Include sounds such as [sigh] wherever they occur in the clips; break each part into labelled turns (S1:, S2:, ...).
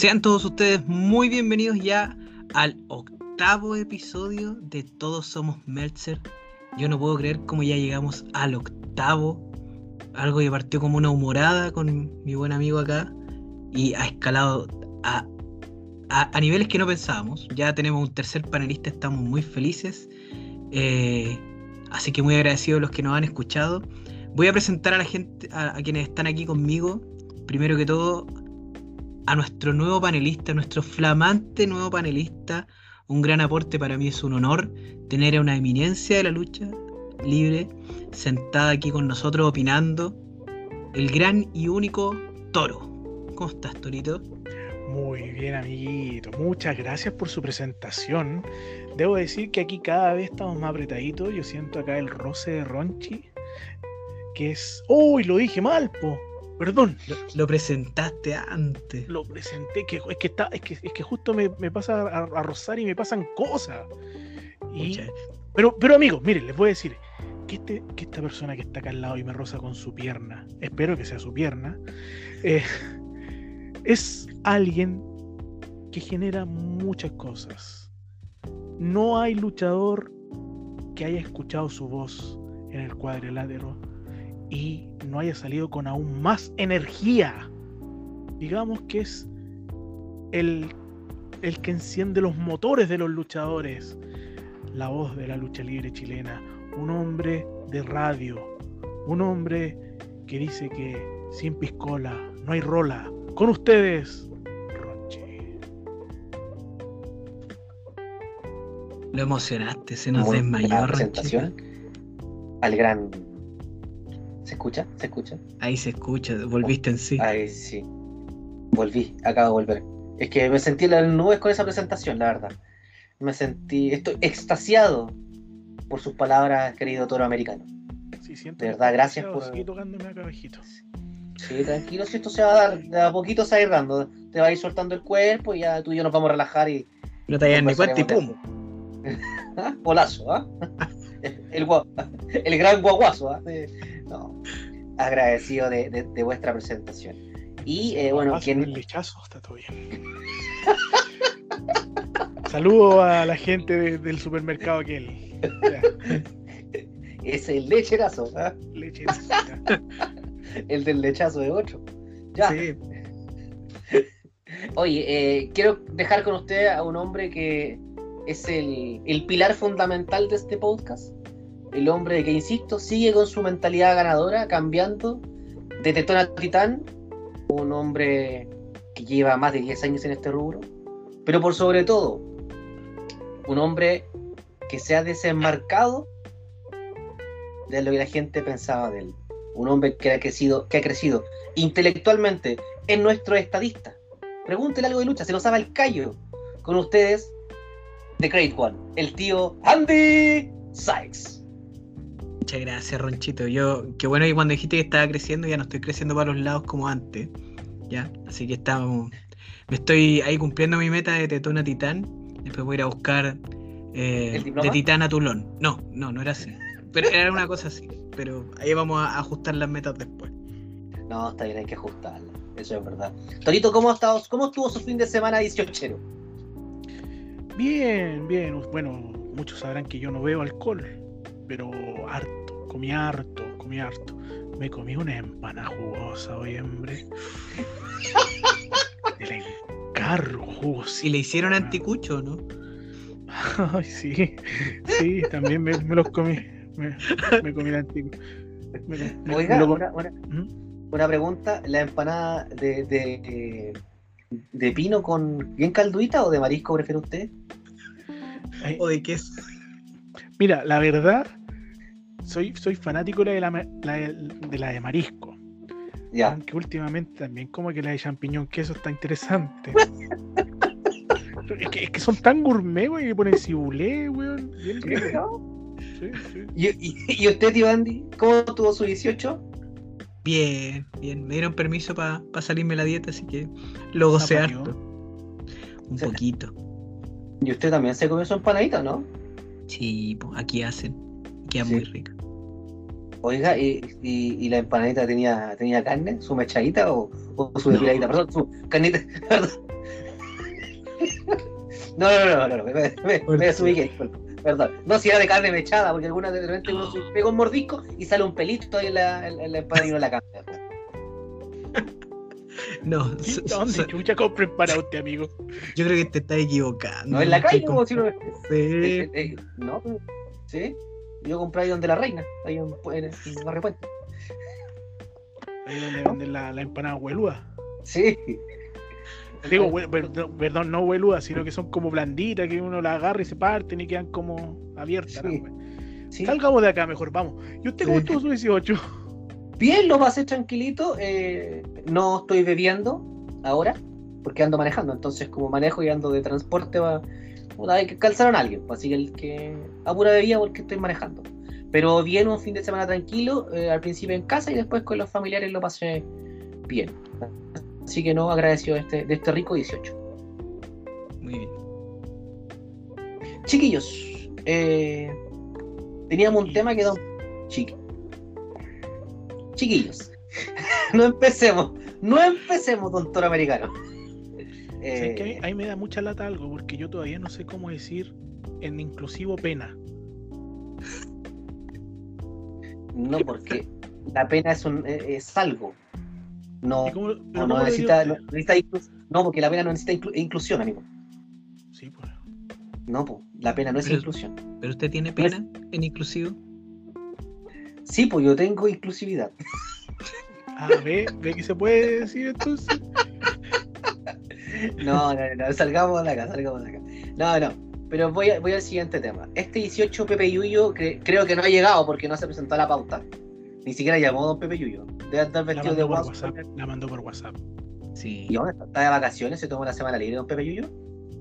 S1: Sean todos ustedes muy bienvenidos ya al octavo episodio de Todos Somos Meltzer. Yo no puedo creer cómo ya llegamos al octavo. Algo que partió como una humorada con mi buen amigo acá y ha escalado a, a, niveles que no pensábamos. Ya tenemos un tercer panelista, estamos muy felices. Eh, así que muy agradecidos a los que nos han escuchado. Voy a presentar a la gente, a, a quienes están aquí conmigo. Primero que todo, a nuestro nuevo panelista, nuestro flamante nuevo panelista. Un gran aporte para mí es un honor tener a una eminencia de la lucha libre sentada aquí con nosotros opinando. El gran y único Toro. ¿Cómo estás, Torito?
S2: Muy bien, amiguito. Muchas gracias por su presentación. Debo decir que aquí cada vez estamos más apretaditos. Yo siento acá el roce de Ronchi, que es... ¡Uy! lo dije mal, po. Perdón.
S1: Lo, presentaste antes.
S2: Lo presenté, que, es, que está, es, que, es que justo me, pasa a, rozar y me pasan cosas. pero, pero amigos, miren, les voy a decir que, este, que esta persona que está acá al lado y me roza con su pierna, espero que sea su pierna, eh, es alguien que genera muchas cosas. No hay luchador que haya escuchado su voz en el cuadrilátero y no haya salido con aún más energía. Digamos que es el, el que enciende los motores de los luchadores. La voz de la lucha libre chilena. Un hombre de radio. Un hombre que dice que sin piscola no hay rola. Con ustedes, Ronchi.
S1: Lo emocionaste, se nos desmayó,
S3: presentación al gran ¿Se escucha? ¿Se escucha?
S1: Ahí se escucha, volviste en sí.
S3: Ahí sí. Volví, acabo de volver. Es que me sentí en las nubes con esa presentación, la verdad. Me sentí, estoy extasiado por sus palabras, querido toro americano.
S2: Sí, siento
S3: de verdad, gracias por.
S2: Seguí tocándome acá abajito.
S3: Sí, tranquilo, si esto se va a dar, de a poquito se va a ir dando. Te va a ir soltando el cuerpo y ya tú y yo nos vamos a relajar y.
S1: No te hayas ni cuenta y pum.
S3: Polazo, [laughs] ¿ah? [laughs] el, el, gran guaguazo, ¿ah? No, agradecido de, vuestra presentación. Y eh, bueno,
S2: quien. El lechazo, está todo bien. [laughs] Saludo a la gente del supermercado aquel.
S3: Es el lecherazo. ¿ah? [laughs] el del lechazo de 8. Ya. Sí. Oye, eh, quiero dejar con usted a un hombre que es el, el pilar fundamental de este podcast el hombre que, insisto, sigue con su mentalidad ganadora, cambiando de tetón a titán, un hombre que lleva más de 10 años en este rubro, pero por sobre todo, un hombre que se ha desenmarcado de lo que la gente pensaba de él. Un hombre que ha crecido, que ha crecido intelectualmente en nuestro estadista. Pregúntele algo de lucha, se nos sabe el callo. Con ustedes, The Great One, el tío Andy Sykes.
S1: Muchas gracias, Ronchito. Yo, qué bueno que cuando dijiste que estaba creciendo, ya no estoy creciendo para los lados como antes. ¿Ya? Así que estamos. Me estoy ahí cumpliendo mi meta de Tetón a Titán. Después voy a ir a buscar eh, de Titán a Tulón. No, no, no era así. Pero era una cosa así. Pero ahí vamos a ajustar las metas después.
S3: No, está bien, hay que ajustarlas. Eso es verdad. Torito, ¿cómo, estado, ¿cómo estuvo su fin de semana 18?
S2: Bien, bien. Bueno, muchos sabrán que yo no veo alcohol pero harto, comí harto, comí harto. Me comí una empana jugosa hoy, hombre. El encargo jugoso.
S1: Y le hicieron [laughs] anticucho, ¿no?
S2: Ay, sí, sí, también me, los comí. Me, comí el anticucho.
S3: Oiga, ¿Mm? una, pregunta: ¿la empanada de, de, de, pino con bien calduita o de marisco prefiere usted?
S1: ¿O de queso?
S2: Mira, la verdad, soy, soy fanático de la, de la de marisco. Ya. Aunque últimamente también como que la de champiñón queso está interesante. [laughs] es, que, son tan gourmet, güey, que ponen cibulé, weón.
S3: Sí, sí. ¿Y, ¿Y, usted, tío Andy, cómo tuvo su 18?
S1: Bien, bien. Me dieron permiso para salirme la dieta, así que lo gocé harto. Un poquito.
S3: ¿Y usted también se comió su empanadita, no?
S1: Sí, pues aquí hacen. Queda muy rica.
S3: Oiga, ¿y, y, la empanadita tenía, tenía carne? ¿Su mechadita o, su depiladita? Perdón, su carnita. [laughs] No, no, no, no, no, me, me, me desubiqué. Perdón. No, si era de carne mechada, porque alguna de repente uno se pega un mordisco y sale un pelito ahí en la, en, en la empanada y no la cambia.
S1: No,
S2: ¿Y
S1: so-
S2: ¿Dónde chucha compren para usted, amigo?
S1: yo creo que te estás equivocando.
S3: No en la calle, como si uno.
S1: Sí.
S3: Eh, eh, no, pero- sí. Yo compré ahí donde la reina, ahí en, en, en Barrio Puente.
S2: Ahí donde venden la, la empanada hueluda.
S3: Sí.
S2: Digo, hue- perdón, perdón, no hueludas, sino que son como blanditas, que uno las agarra y se parten y quedan como abiertas.
S3: Sí. sí.
S2: Salgamos de acá mejor, vamos. ¿Y usted cómo estuvo su 18?
S3: Bien, lo pasé tranquilito. eh, no estoy bebiendo ahora, porque ando manejando. Entonces, como manejo y ando de transporte, va, una vez que calzaron a alguien. pues, Así que el que a pura bebida porque estoy manejando. Pero bien, un fin de semana tranquilo. eh, al principio en casa y después con los familiares lo pasé bien. Así que no, agradecido de este, de este rico 18.
S1: Muy bien.
S3: Chiquillos, eh, teníamos un tema que da un chiqui. Chiquillos, [laughs] no empecemos, no empecemos, don Eh,
S2: Ahí me da mucha lata algo, porque yo todavía no sé cómo decir en inclusivo pena.
S3: no, [laughs] porque la pena es, un, eh, es algo. No,
S2: ¿Y cómo-
S3: no, necesita, no, necesita no, porque la pena no necesita inclu- inclusión, amigo.
S2: Sí, pues.
S3: No, po, la pena no es
S1: Pero-
S3: inclusión.
S1: ¿Pero usted tiene pena en inclusivo?
S3: Sí, pues yo tengo inclusividad. [laughs]
S2: Ah, ve, ve que se puede decir entonces.
S3: No, no, no, no, salgamos de acá, salgamos de acá. No, no, pero voy, a- voy al siguiente tema. Este 18 Pepe Yuyo cre- creo que no ha llegado porque no se presentó a la pauta. Ni siquiera llamó a don Pepe Yuyo. Debe estar vestido de guaso.
S2: WhatsApp. La mandó por WhatsApp.
S1: Sí,
S3: ¿Y dónde está? ¿Está de vacaciones? ¿Se tomó una semana libre don Pepe Yuyo?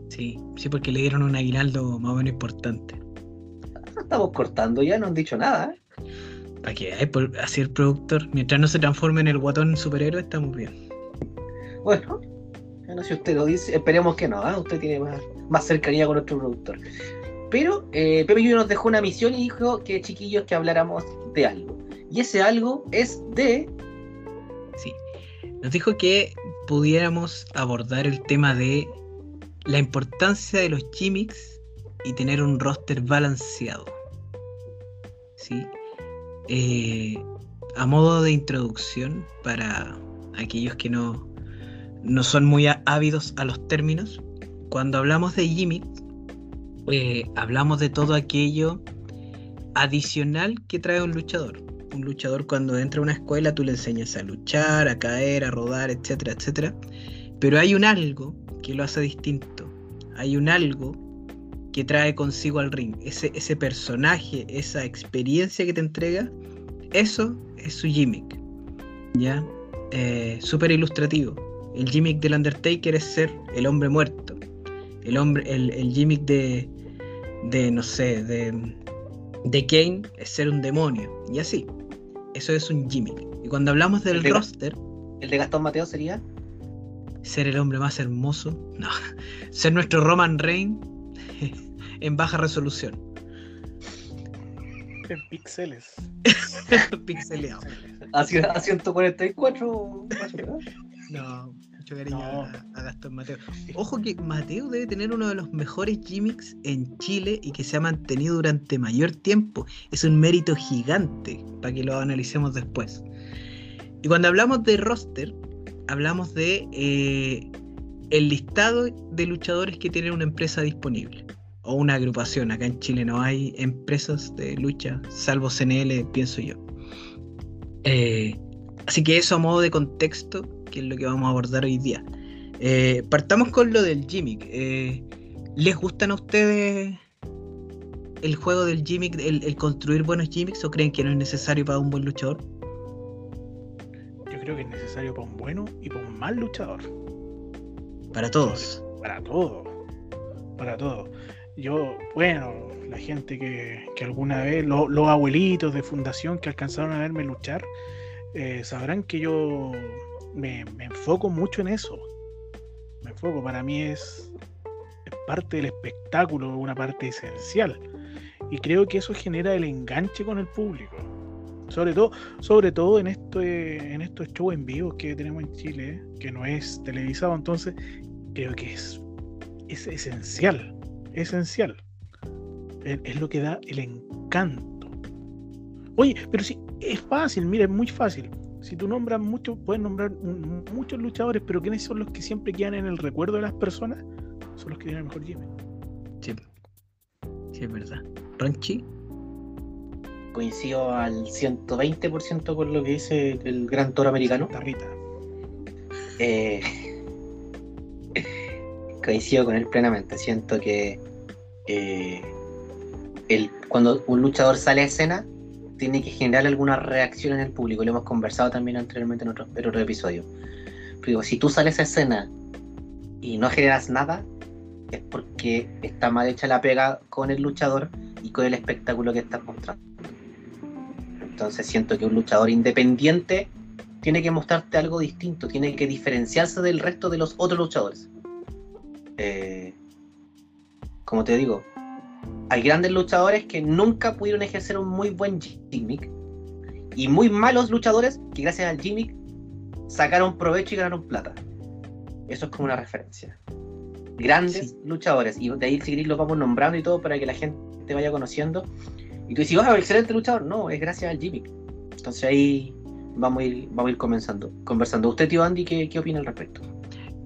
S1: sí, sí, porque le dieron un aguinaldo más o menos importante.
S3: No estamos cortando ya, no han dicho nada. ¿eh?
S1: ¿Para qué? Por, así el productor, mientras no se transforme en el guatón superhéroe, estamos bien.
S3: Bueno, bueno, si usted lo dice, esperemos que no. ¿ah? Usted tiene más, más cercanía con nuestro productor. Pero eh, Pepe Yuyo nos dejó una misión y dijo que chiquillos que habláramos de algo. Y ese algo es de
S1: Sí. Nos dijo que pudiéramos abordar el tema de la importancia de los gimmicks y tener un roster balanceado. ¿Sí? Eh, a modo de introducción para aquellos que no, no son muy ávidos a los términos, cuando hablamos de gimmicks, eh, hablamos de todo aquello adicional que trae un luchador. Un luchador cuando entra a una escuela tú le enseñas a luchar, a caer, a rodar, etcétera, etcétera. Pero hay un algo que lo hace distinto. Hay un algo que trae consigo al ring. Ese, ese personaje, esa experiencia que te entrega, eso es su gimmick. ¿Ya? Eh, Súper ilustrativo. El gimmick del Undertaker es ser el hombre muerto. El hombre, el, el gimmick de, de, no sé, de, de Kane es ser un demonio. Y así. Eso es un gimmick. Y cuando hablamos del
S3: El de-
S1: roster,
S3: el de Gastón Mateo sería.
S1: ser el hombre más hermoso. No. Ser nuestro Roman Reigns [laughs] en baja resolución.
S2: En píxeles. [laughs]
S1: Pixeleado.
S3: A, a 144. ¿No?
S1: Mucho cariño
S2: No.
S1: A, a Gastón Mateo. Ojo que Mateo debe tener uno de los mejores gimmicks en Chile y que se ha mantenido durante mayor tiempo. Es un mérito gigante para que lo analicemos después. Y cuando hablamos de roster, hablamos de eh, el listado de luchadores que tienen una empresa disponible. O una agrupación. Acá en Chile no hay empresas de lucha, salvo CNL, pienso yo. Eh, así que eso a modo de contexto, que es lo que vamos a abordar hoy día. Eh, partamos con lo del gimmick. Eh, ¿Les gustan a ustedes el juego del gimmick, el, el construir buenos gimmicks o creen que no es necesario para un buen luchador?
S2: Yo creo que es necesario para un bueno y para un mal luchador.
S1: Para todos.
S2: Para todo. Para todo. Yo, bueno, la gente que, que alguna vez, lo- los abuelitos de fundación que alcanzaron a verme luchar, eh, sabrán que yo me, enfoco mucho en eso. Me enfoco, para mí es, es parte del espectáculo, una parte esencial. Y creo que eso genera el enganche con el público. Sobre todo, sobre todo en este, en estos shows en vivo que tenemos en Chile, que no es televisado, entonces creo que es, es esencial. esencial. Es, lo que da el encanto. Oye, pero sí, es fácil, mira, es muy fácil. Si tú nombras muchos, puedes nombrar muchos luchadores, pero ¿quiénes son los que siempre quedan en el recuerdo de las personas? Son los que tienen el mejor gimmick.
S1: Sí, sí es verdad. Ronchi.
S3: Coincido al 120% con lo que dice el gran toro americano.
S2: Tarrita.
S3: Eh, [laughs] coincido con él plenamente. Siento que eh, el, cuando un luchador sale a escena, tiene que generar alguna reacción en el público. Lo hemos conversado también anteriormente en otro, episodio. Pero si tú sales a escena y no generas nada, es porque está mal hecha la pega con el luchador y con el espectáculo que estás mostrando. Entonces siento que un luchador independiente tiene que mostrarte algo distinto, tiene que diferenciarse del resto de los otros luchadores. Eh, como te digo, hay grandes luchadores que nunca pudieron ejercer un muy buen gimmick y muy malos luchadores que gracias al gimmick sacaron provecho y ganaron plata. Eso es como una referencia. Grandes luchadores, y de ahí seguir los vamos nombrando y todo para que la gente te vaya conociendo. Y tú dices, oh, excelente luchador. No, es gracias al gimmick. Entonces ahí vamos a ir, vamos a ir comenzando, conversando. ¿Usted, tío Andy, qué, qué opina al respecto?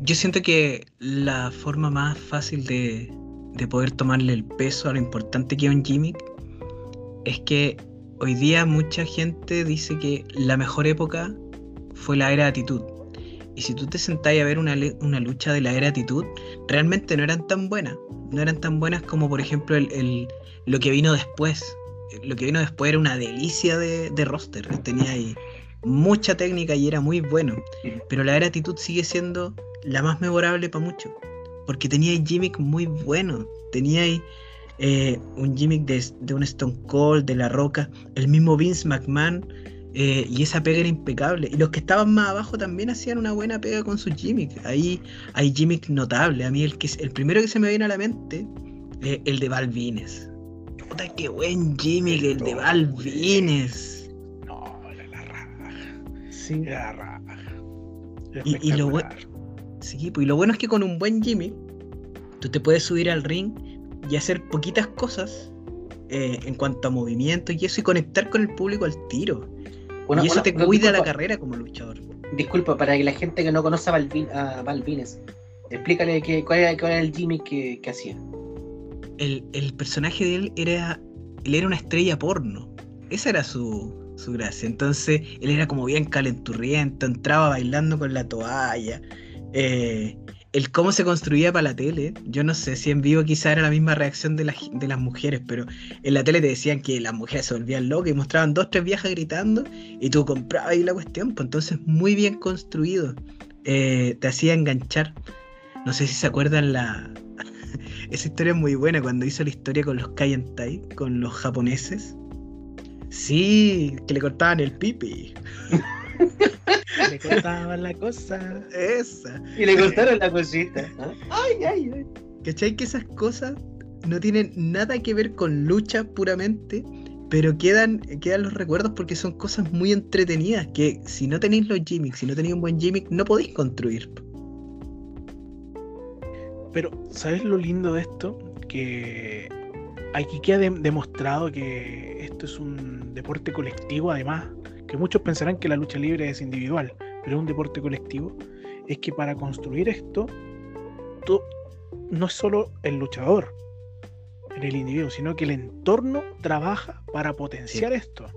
S1: Yo siento que la forma más fácil de, de poder tomarle el peso a lo importante que es un gimmick es que hoy día mucha gente dice que la mejor época fue la era de actitud. Y si tú te sentás a ver una, una, lucha de la era de actitud, realmente no eran tan buenas. No eran tan buenas como, por ejemplo, el, lo que vino después. Lo que vino después era una delicia de, de roster. Tenía ahí mucha técnica y era muy bueno. Pero la era actitud sigue siendo la más memorable para muchos porque tenía gimmick muy bueno. Tenía eh, un gimmick de, un Stone Cold, de La Roca, el mismo Vince McMahon, eh, y esa pega era impecable. Y los que estaban más abajo también hacían una buena pega con sus gimmicks. Ahí hay gimmick notable. A mí el, que, el primero que se me viene a la mente es el de Balvines. Puta, qué buen gimmick el de Balvines.
S2: No, era la raja. Sí. Era la raja.
S1: Y, y, lo bueno Sí, pues, y lo bueno es que con un buen Jimmy, tú te puedes subir al ring y hacer poquitas cosas eh, en cuanto a movimiento y eso y conectar con el público al tiro. y eso te cuida la carrera como luchador.
S3: Disculpa, para que la gente que no conoce a, Balvines, explícale que, cuál, era, el Jimmy que, hacía.
S1: El, personaje de él era, él era una estrella porno. Esa era su, su gracia. Entonces, él era como bien calenturriento, entraba bailando con la toalla. Eh, el cómo se construía para la tele, yo no sé si en vivo quizá era la misma reacción de, de las mujeres, pero en la tele te decían que las mujeres se volvían locas y mostraban dos, tres viejas gritando y tú comprabas ahí la cuestión, pues entonces muy bien construido, eh, te hacía enganchar. No sé si se acuerdan la... [laughs] Esa historia es muy buena cuando hizo la historia con los Kayentai, con los japoneses. Sí, que le cortaban el pipi. [laughs]
S2: le cortaban la cosa.
S1: Esa.
S3: Y le cortaron la cosita. Ay, ay, ay.
S1: ¿Cachai? Que esas cosas no tienen nada que ver con lucha puramente, pero quedan, quedan los recuerdos porque son cosas muy entretenidas que si no tenéis los gimmicks, si no tenéis un buen gimmick, no podéis construir.
S2: Pero, ¿sabes lo lindo de esto? Que aquí queda demostrado que esto es un deporte colectivo, además, que muchos pensarán que la lucha libre es individual, pero es un deporte colectivo, es que para construir esto, no es solo el luchador, en el individuo, sino que el entorno trabaja para potenciar esto.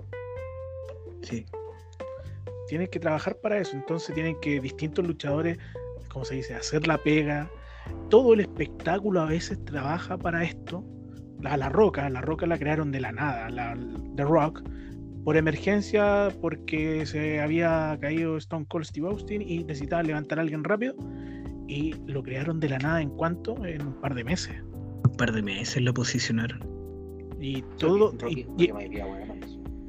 S1: Sí.
S2: Tienes que trabajar para eso, entonces tienen que distintos luchadores, como se dice, hacer la pega. Todo el espectáculo a veces trabaja para esto. La, la roca, la roca la crearon de la nada, la, The Rock, por emergencia, porque se había caído Stone Cold Steve Austin y necesitaba levantar a alguien rápido. Y lo crearon de la nada en cuanto, en un par de meses.
S1: Un par de meses lo posicionaron.
S2: Y todo.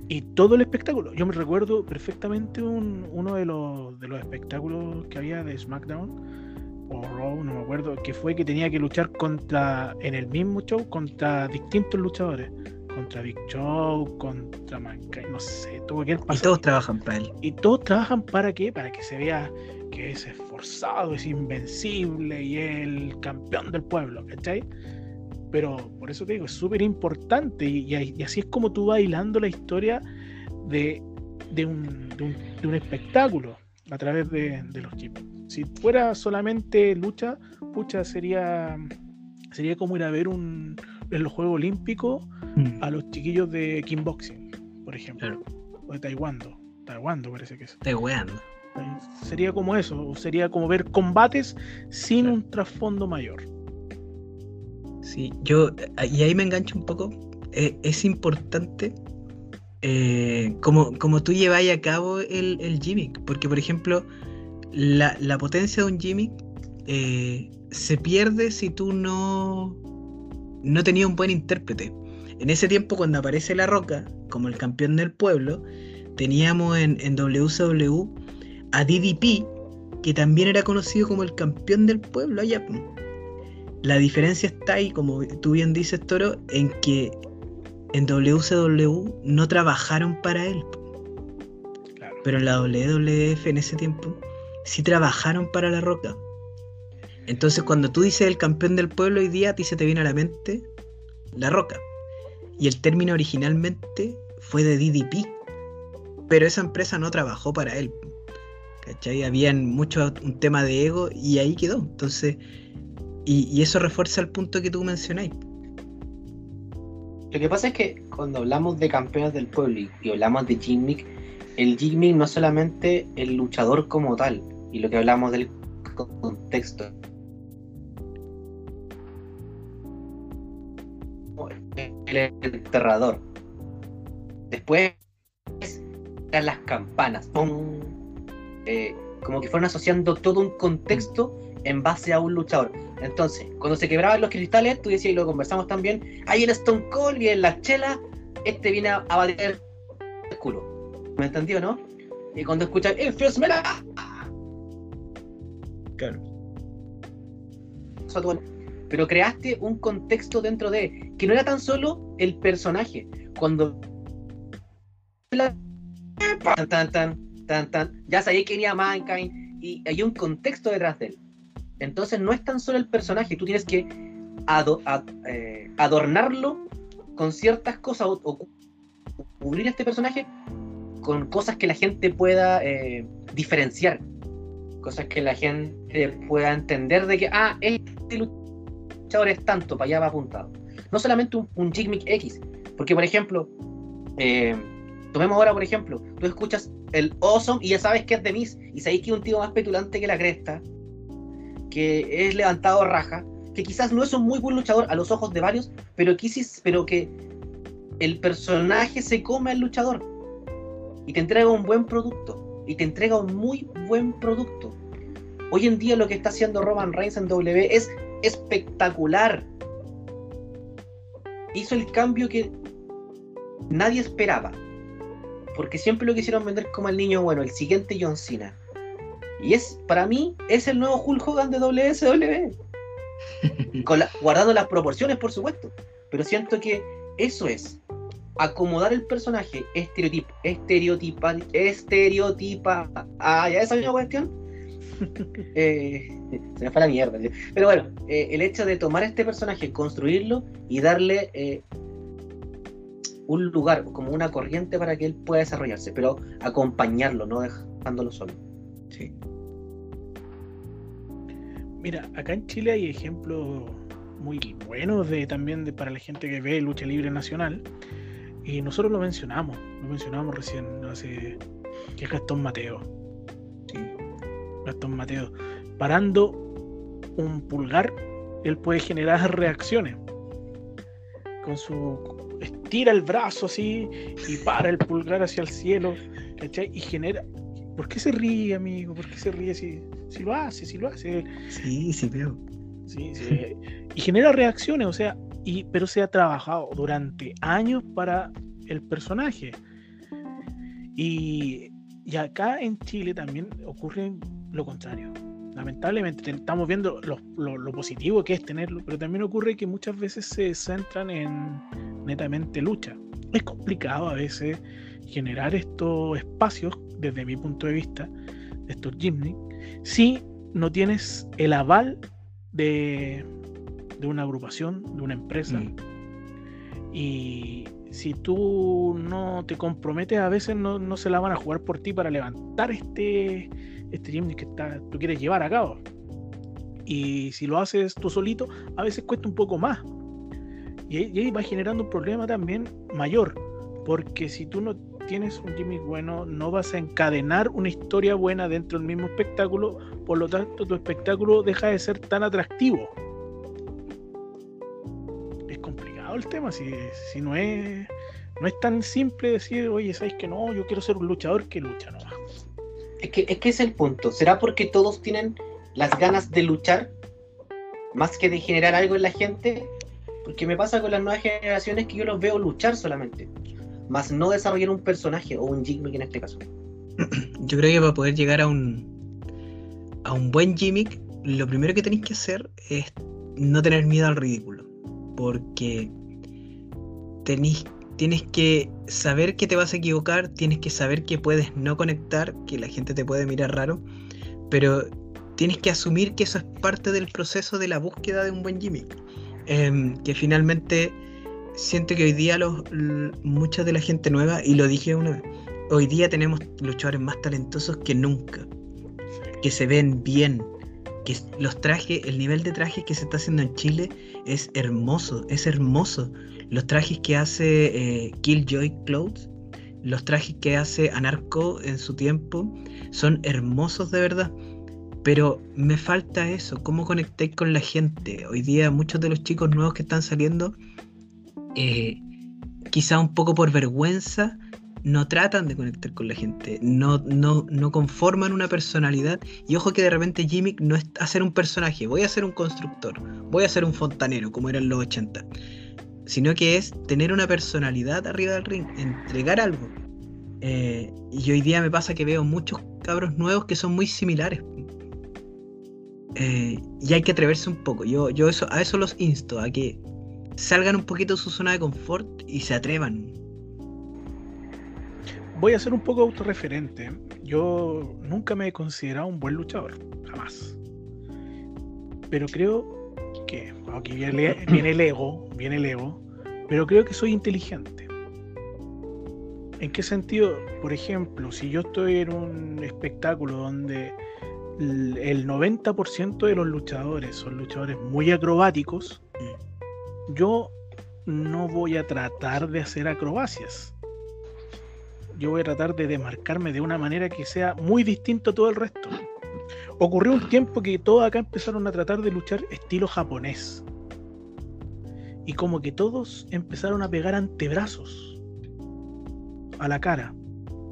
S2: y, todo el espectáculo. Yo me recuerdo perfectamente uno de los, de los espectáculos que había de SmackDown o Raw, no me acuerdo, que fue que tenía que luchar contra, en el mismo show, contra distintos luchadores contra Big Show, contra Mankind, no sé, tuvo que
S1: Y todos trabajan para él.
S2: Y todos trabajan para qué? Para que se vea que es esforzado, es invencible y es el campeón del pueblo, ¿cachai? pero por eso te digo, es súper importante y, así es como tú vas hilando la historia de, un, de, un, espectáculo a través de, los chips. Si fuera solamente lucha, pucha, sería, sería como ir a ver un, en los Juegos Olímpicos mm. a los chiquillos de kickboxing, por ejemplo, o de taekwondo. Taekwondo parece que es.
S1: Taekwondo.
S2: Sería como eso, sería como ver combates sin un trasfondo mayor.
S1: Sí, yo, y ahí me engancho un poco, eh, es importante eh, como, como tú lleváis a cabo el, el gimmick, porque por ejemplo, la, potencia de un gimmick eh, se pierde si tú no, no tenías un buen intérprete. En ese tiempo, cuando aparece La Roca como el campeón del pueblo, teníamos en, en WCW a DDP, que también era conocido como el campeón del pueblo allá. La diferencia está ahí, como tú bien dices, Toro, en que en WCW no trabajaron para él. Pero en la WWF en ese tiempo sí trabajaron para La Roca. Entonces cuando tú dices el campeón del pueblo hoy día, a ti se te viene a la mente La Roca. Y el término originalmente fue de DDP. Pero esa empresa no trabajó para él. ¿Cachai? Había mucho un tema de ego y ahí quedó. Entonces y, eso refuerza el punto que tú mencionáis.
S3: Lo que pasa es que cuando hablamos de campeones del pueblo y, hablamos de Jimmy, el Jimmy no es solamente el luchador como tal, y lo que hablamos del contexto. El enterrador. Después están las campanas. Eh, como que fueron asociando todo un contexto en base a un luchador. Entonces, cuando se quebraban los cristales, tú decías, y lo conversamos también, ahí en Stone Cold y en la chela, este viene a, bater el culo. ¿Me entendió, no? Y cuando escuchas, ¡El First Claro. Pero creaste un contexto dentro de, que no era tan solo el personaje. Cuando tan, tan, tan, tan, ya sabía que venía Mankind y hay un contexto detrás de él. Entonces no es tan solo el personaje, tú tienes que eh, adornarlo con ciertas cosas o, cubrir este personaje con cosas que la gente pueda eh, diferenciar, cosas que la gente pueda entender de que, ah, este luchador es tanto, para allá va apuntado. No solamente un, un Jigmick X, porque por ejemplo, eh, tomemos ahora por ejemplo, tú escuchas el Awesome y ya sabes que es de Miss, y sabéis que es un tío más petulante que la cresta, que es levantado raja, que quizás no es un muy buen luchador a los ojos de varios, pero que, pero que el personaje se come al luchador y te entrega un buen producto, y te entrega un muy buen producto. Hoy en día lo que está haciendo Roman Reigns en W es espectacular. Hizo el cambio que nadie esperaba. Porque siempre lo quisieron vender como el niño bueno, el siguiente John Cena. Y es, para mí, es el nuevo Hulk Hogan de WSW. [laughs] guardando las proporciones, por supuesto. Pero siento que eso es acomodar el personaje, estereotipo, estereotipa, estereotipa. Ah, ya esa misma cuestión. [laughs] Eh, se me fue la mierda. Pero bueno, eh, el hecho de tomar este personaje, construirlo y darle eh, un lugar, como una corriente para que él pueda desarrollarse, pero acompañarlo, no dejándolo solo. Sí.
S2: Mira, acá en Chile hay ejemplos muy buenos de también de, para la gente que ve lucha libre nacional. Y nosotros lo mencionamos, lo mencionamos recién, hace que es Gastón Mateo. Gastón Mateo. Parando un pulgar, él puede generar reacciones. Con su estira el brazo así y para el pulgar hacia el cielo, ¿cachai? Y genera. ¿Por qué se ríe, amigo? ¿Por qué se ríe si si lo hace, si lo hace.
S1: Sí, sí veo.
S2: Sí, sí. y genera reacciones, o sea, y, pero se ha trabajado durante años para el personaje. Y, y acá en Chile también ocurre lo contrario. Lamentablemente estamos viendo lo, lo, positivo que es tenerlo, pero también ocurre que muchas veces se centran en netamente lucha. Es complicado a veces generar estos espacios, desde mi punto de vista, estos gimnastic, si no tienes el aval de, de una agrupación, de una empresa. Mm. Y si tú no te comprometes, a veces no, se la van a jugar por ti para levantar este, este gym que está, tú quieres llevar a cabo. Y si lo haces tú solito, a veces cuesta un poco más. Y ahí, va generando un problema también mayor. Porque si tú no tienes un gimmick bueno, no vas a encadenar una historia buena dentro del mismo espectáculo. Por lo tanto, tu espectáculo deja de ser tan atractivo. Complicado el tema. Si, si no es no es tan simple decir, oye, ¿sabes que no? Yo quiero ser un luchador que lucha nomás.
S3: Es que, es que es el punto. ¿Será porque todos tienen las ganas de luchar más que de generar algo en la gente, porque me pasa con las nuevas generaciones que yo los veo luchar solamente, más no desarrollar un personaje o un gimmick en este caso. [clears throat]
S1: Yo creo que para poder llegar a un a un buen gimmick, lo primero que tenéis que hacer es no tener miedo al ridículo, porque tienes que saber que te vas a equivocar, tienes que saber que puedes no conectar, que la gente te puede mirar raro, pero tienes que asumir que eso es parte del proceso de la búsqueda de un buen gimmick. Em, que finalmente siento que hoy día los, mucha de la gente nueva, y lo dije una vez, hoy día tenemos luchadores más talentosos que nunca, que se ven bien, que los trajes, el nivel de trajes que se está haciendo en Chile es hermoso, es hermoso. Los trajes que hace eh, Killjoy Clothes, los trajes que hace Anarco en su tiempo, son hermosos de verdad. Pero me falta eso, cómo conectéis con la gente. Hoy día muchos de los chicos nuevos que están saliendo, eh, quizá un poco por vergüenza, no tratan de conectar con la gente, no, no, no conforman una personalidad. Y ojo que de repente Jimmy no es hacer un personaje, voy a ser un constructor, voy a ser un fontanero, como era en los 80. Sino que es tener una personalidad arriba del ring, entregar algo. Eh, y hoy día me pasa que veo muchos cabros nuevos que son muy similares. Eh, y hay que atreverse un poco. Yo, yo eso, a eso los insto, a que salgan un poquito de su zona de confort y se atrevan.
S2: Voy a ser un poco autorreferente. Yo nunca me he considerado un buen luchador, jamás. Pero creo que, aquí viene, viene el ego, viene el ego, pero creo que soy inteligente. ¿En qué sentido? Por ejemplo, si yo estoy en un espectáculo donde el 90% de los luchadores son luchadores muy acrobáticos, yo no voy a tratar de hacer acrobacias. Yo voy a tratar de demarcarme de una manera que sea muy distinto a todo el resto. Ocurrió un tiempo que todos acá empezaron a tratar de luchar estilo japonés. Y como que todos empezaron a pegar antebrazos a la cara.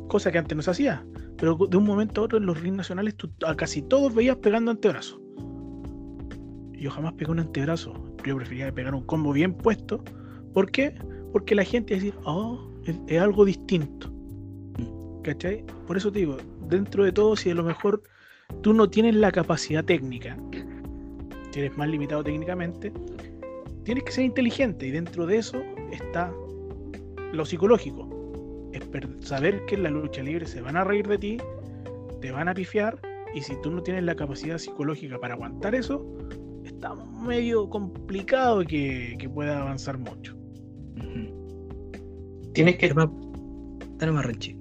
S2: Cosa que antes no se hacía. Pero de un momento a otro en los rings nacionales casi todos veías pegando antebrazo. Yo jamás pegué un antebrazo. Yo prefería pegar un combo bien puesto. ¿Por qué? Porque la gente decir, oh, es, algo distinto. ¿Cachai? Por eso te digo, dentro de todo, si a lo mejor tú no tienes la capacidad técnica, si eres más limitado técnicamente, tienes que ser inteligente y dentro de eso está lo psicológico es saber que en la lucha libre se van a reír de ti, te van a pifiar, y si tú no tienes la capacidad psicológica para aguantar eso, está medio complicado que, que pueda avanzar mucho.
S3: Tienes que.
S1: Ranchi.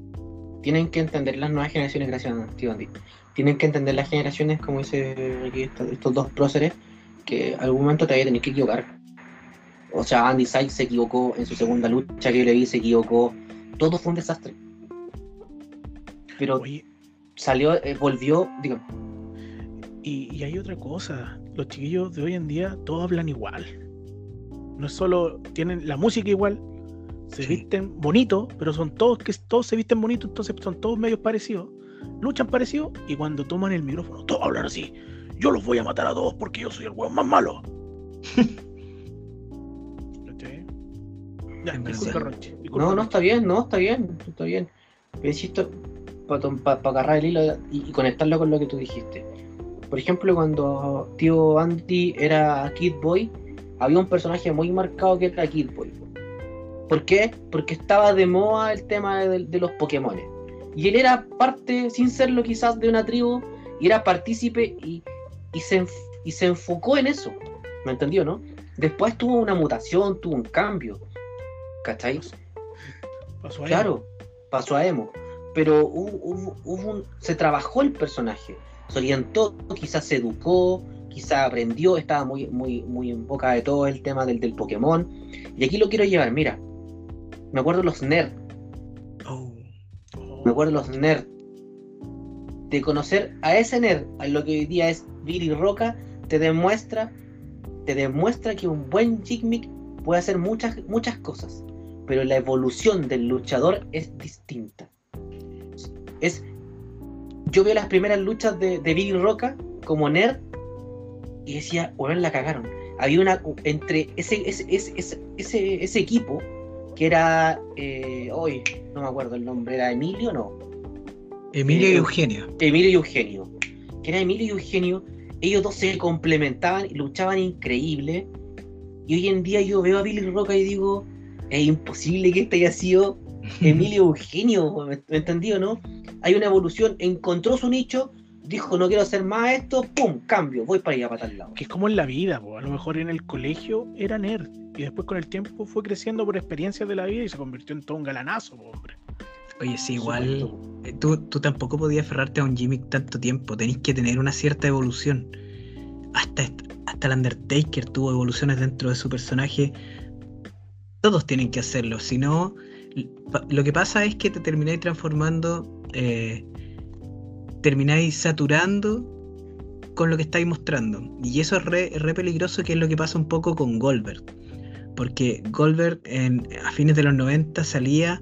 S3: Tienen que entender las nuevas generaciones, gracias a Tienen que entender las generaciones, como dice aquí estos, dos próceres, que algún momento te vaya a tener que equivocar. O sea, Andy Sykes se equivocó en su segunda lucha, que yo le vi, se equivocó todo fue un desastre. Pero salió, eh, volvió, digo.
S2: Y, hay otra cosa, los chiquillos de hoy en día todos hablan igual. No es solo, tienen la música igual, se visten bonito, pero son todos que todos se visten bonito, entonces son todos medios parecidos, luchan parecidos y cuando toman el micrófono, todos hablan así. Yo los voy a matar a todos porque yo soy el hueón más malo. [laughs]
S3: No, no, está bien, no, está bien, está bien. Pero insisto, para agarrar el hilo y, conectarlo con lo que tú dijiste. Por ejemplo, cuando tío Andy era Kid Boy, había un personaje muy marcado que era Kid Boy. ¿Por qué? Porque estaba de moda el tema de, los Pokémon. Y él era parte, sin serlo quizás, de una tribu, y era partícipe y, se, y se enfocó en eso. ¿Me entendió, no? Después tuvo una mutación, tuvo un cambio. ¿Cachai?
S2: Pasó ahí.
S3: Claro, pasó a emo. Pero hubo, hubo- hubo un- se trabajó el personaje, se orientó, quizás se educó, quizás aprendió, estaba muy, muy, muy en boca de todo el tema del, del Pokémon. Y aquí lo quiero llevar, mira. Me acuerdo los nerds,
S1: Oh,
S3: me acuerdo los nerds. De conocer a ese nerd, a lo que hoy día es Billy Roca, te demuestra, te demuestra que un buen Jigmick puede hacer muchas, muchas cosas. Pero la evolución del luchador es distinta. Es. Yo veo las primeras luchas de, de Billy Roca como nerd y decía, bueno, la cagaron. Había una. Entre ese, ese, ese, ese, ese, ese equipo que era. eh, hoy, no me acuerdo el nombre, ¿era Emilio? No.
S1: Emilio y
S3: Eh,
S1: Eugenio.
S3: Emilio y Eugenio. Que era Emilio y Eugenio. Ellos dos se complementaban y luchaban increíble. Y hoy en día yo veo a Billy Roca y digo, es imposible que este haya sido [laughs] Emilio Eugenio, ¿me, me entendí o no? Hay una evolución, encontró su nicho, dijo no quiero hacer más esto, ¡pum! Cambio, voy para allá, para tal lado.
S2: Que es como en la vida, po. a lo mejor en el colegio era nerd y después con el tiempo fue creciendo por experiencias de la vida y se convirtió en todo un galanazo, po, hombre.
S1: Oye, sí, igual. Eh, Tú, tú tampoco podías aferrarte a un gimmick tanto tiempo. Tenéis que tener una cierta evolución. Hasta, hasta el Undertaker tuvo evoluciones dentro de su personaje. Todos tienen que hacerlo. Si no, lo que pasa es que te termináis transformando. eh, termináis saturando con lo que estáis mostrando. Y eso es re, re peligroso, que es lo que pasa un poco con Goldberg. Porque Goldberg en, a fines de los 90 salía,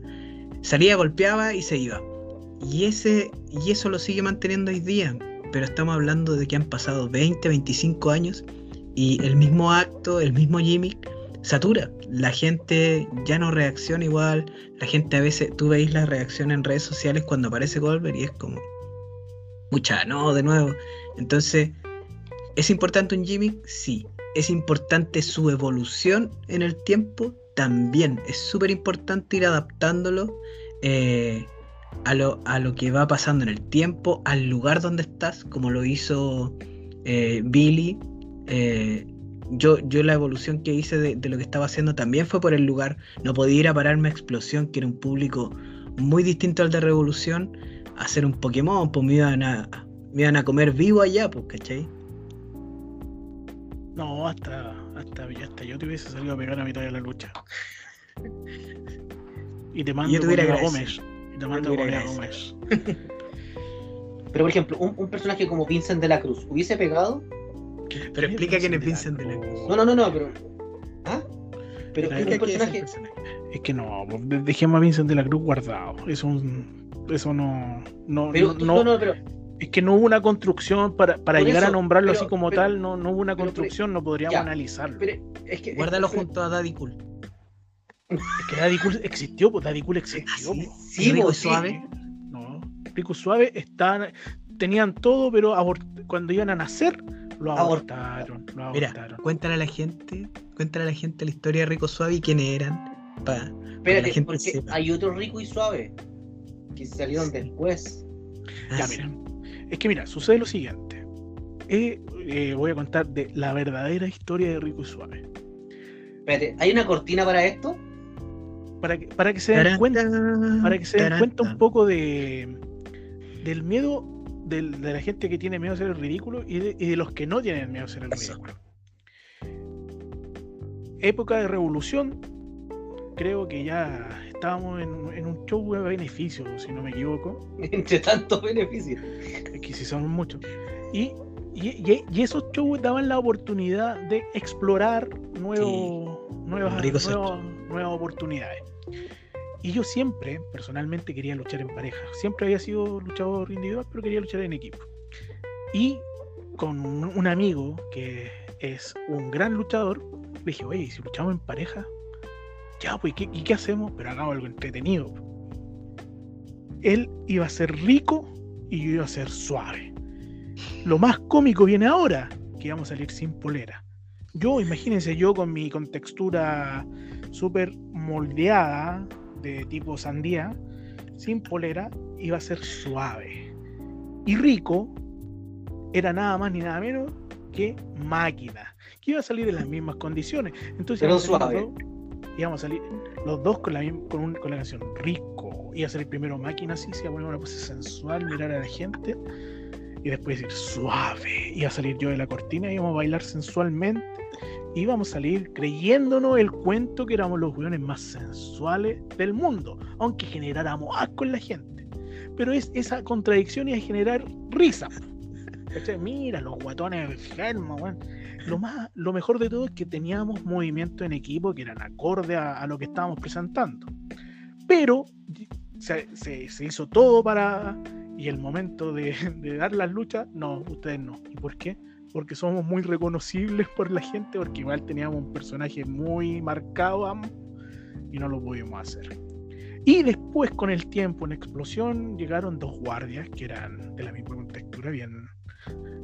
S1: salía, golpeaba y se iba. Y, ese, y eso lo sigue manteniendo hoy día. Pero estamos hablando de que han pasado 20, 25 años y el mismo acto, el mismo gimmick, satura. La gente ya no reacciona igual. La gente a veces, tú veis la reacción en redes sociales cuando aparece Goldberg y es como, no, de nuevo. Entonces, ¿es importante un gimmick? Sí. ¿Es importante su evolución en el tiempo? También. Es súper importante ir adaptándolo eh, a, lo, a lo que va pasando en el tiempo, al lugar donde estás, como lo hizo eh, Billy. Eh, yo, yo la evolución que hice de, de lo que estaba haciendo también fue por el lugar. No podía ir a pararme a Explosión, que era un público muy distinto al de Revolución, hacer un Pokémon, pues me iban a, me iban a comer vivo allá, pues, ¿cachai?
S2: No, hasta, hasta, hasta yo te hubiese salido a pegar a mitad de la lucha. Y te mando
S1: agradecido.
S2: Gómez. Y te mando Eva Gómez. [laughs]
S3: Pero por ejemplo, un, un personaje como Vincent de la Cruz, ¿hubiese pegado?
S1: Pero explica quién es Vincent de la Cruz.
S3: No, no, no, no, pero. ¿Ah? Pero es un
S2: explica
S3: personaje.
S2: Es que no, pues, de- dejemos a Vincent de la Cruz guardado. Eso, un- eso no, no,
S3: Pero,
S2: no,
S3: no, no, pero.
S2: es que no hubo una construcción para, para llegar a nombrarlo
S3: pero-
S2: así como
S3: pero-
S2: tal, no, no hubo una
S3: pero-
S2: construcción, no podríamos
S3: ya,
S2: analizarlo.
S3: pero es que.
S1: Guárdalo
S3: es que-
S1: junto a Daddy Cool.
S2: Es que Daddy Cool existió, pues Daddy Cool existió.
S1: ¿Ah, sí?
S2: pues.
S3: Sí,
S1: Rico y
S3: sí.
S1: suave.
S2: No, Rico y Suave están, tenían todo, pero abort- cuando iban a nacer, lo
S3: Abort-
S2: abortaron. Lo
S1: Mira,
S2: abortaron.
S1: cuéntale a la gente, cuéntale a la gente la historia de Rico Suave y quiénes eran. Pa, para que la
S3: Espérate,
S1: gente
S3: porque
S1: sepa.
S3: hay otro rico y suave que salieron después.
S1: Ah,
S2: Ya, mira. Es que mira, sucede lo siguiente. Eh, eh, voy a contar de la verdadera historia de Rico y Suave.
S3: Espérate, ¿hay una cortina para esto?
S2: Para que, para que se den cuenta, para que se den cuenta un poco de del miedo del- de la gente que tiene miedo a hacer el ridículo y de, y de los que no tienen miedo a hacer el ridículo. Época de revolución, creo que ya estábamos en, en un show de beneficio, si no me equivoco. [laughs]
S3: Entre tantos beneficios.
S2: Es que sí son muchos. Y, y, y- esos shows daban la oportunidad de explorar nuevos, nuevas,
S1: Rico
S2: nuevas, nuevas oportunidades. Y yo siempre, personalmente, quería luchar en pareja. Siempre había sido luchador individual, pero quería luchar en equipo. Y con un, un amigo que es un gran luchador, le dije, oye, ¿y si luchamos en pareja, ya, pues, ¿y qué, y qué hacemos? Pero hagamos algo entretenido. Él iba a ser rico y yo iba a ser suave. Lo más cómico viene ahora, que vamos a salir sin polera. Yo, imagínense, yo con mi contextura súper moldeada, de tipo sandía, sin polera, iba a ser suave. Y rico era nada más ni nada menos que máquina. que iba a salir en las mismas condiciones. Entonces
S3: Pero
S2: íbamos
S3: suave.
S2: Íbamos a salir los dos con la, con, un- con la canción Rico. Iba a salir primero máquina así, se iba a poner una pose sensual, mirar a la gente y después decir suave. Iba a salir yo de la cortina, íbamos a bailar sensualmente. Íbamos a salir creyéndonos el cuento que éramos los weones más sensuales del mundo, aunque generáramos asco en la gente. Pero es esa contradicción iba a generar risa. [laughs] Mira, los guatones enfermos, weón. Lo, más, lo mejor de todo es que teníamos movimiento en equipo que eran acorde a, lo que estábamos presentando. Pero se, hizo todo para. Y el momento de, dar las luchas, no, ustedes no. ¿Y por qué? Porque somos muy reconocibles por la gente, porque igual teníamos un personaje muy marcado y no lo pudimos hacer. Y después, con el tiempo, en explosión, llegaron dos guardias que eran de la misma contextura, bien,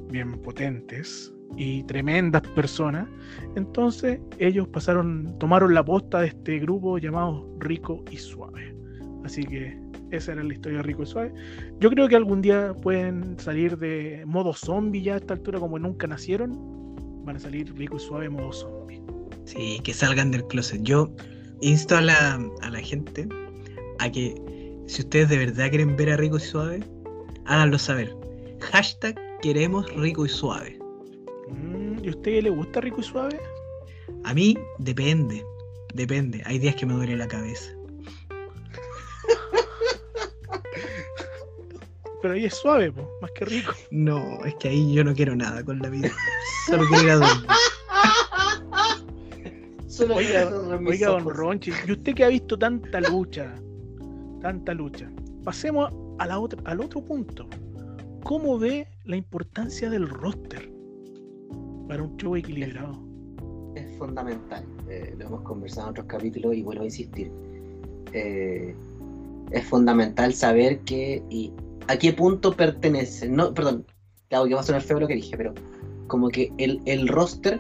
S2: bien potentes y tremendas personas. Entonces, ellos pasaron, tomaron la posta de este grupo llamado Rico y Suave. Así que esa era la historia de Rico y Suave. Yo creo que algún día pueden salir de modo zombie ya a esta altura, como nunca nacieron. Van a salir Rico y Suave modo zombie.
S1: Sí, que salgan del closet. Yo insto a la, a la gente a que si ustedes de verdad quieren ver a Rico y Suave, háganlo saber. Hashtag queremos Rico y Suave.
S2: Mm, ¿Y a usted le gusta Rico y Suave?
S1: A mí depende, depende. Hay días que me duele la cabeza.
S2: Pero ahí es suave, po, más que rico.
S1: No, es que ahí yo no quiero nada con la vida. Solo quiero ir a dormir.
S3: Solo
S2: Oiga, Oiga, don. Ronchi, y usted que ha visto tanta lucha, tanta lucha, pasemos a la otra, al otro punto. ¿Cómo ve la importancia del roster para un show equilibrado?
S3: es fundamental. eh, lo hemos conversado en otros capítulos y vuelvo a insistir. Eh, es fundamental saber que y a qué punto pertenece. No, perdón, claro que va a sonar feo lo que dije, pero como que el, el roster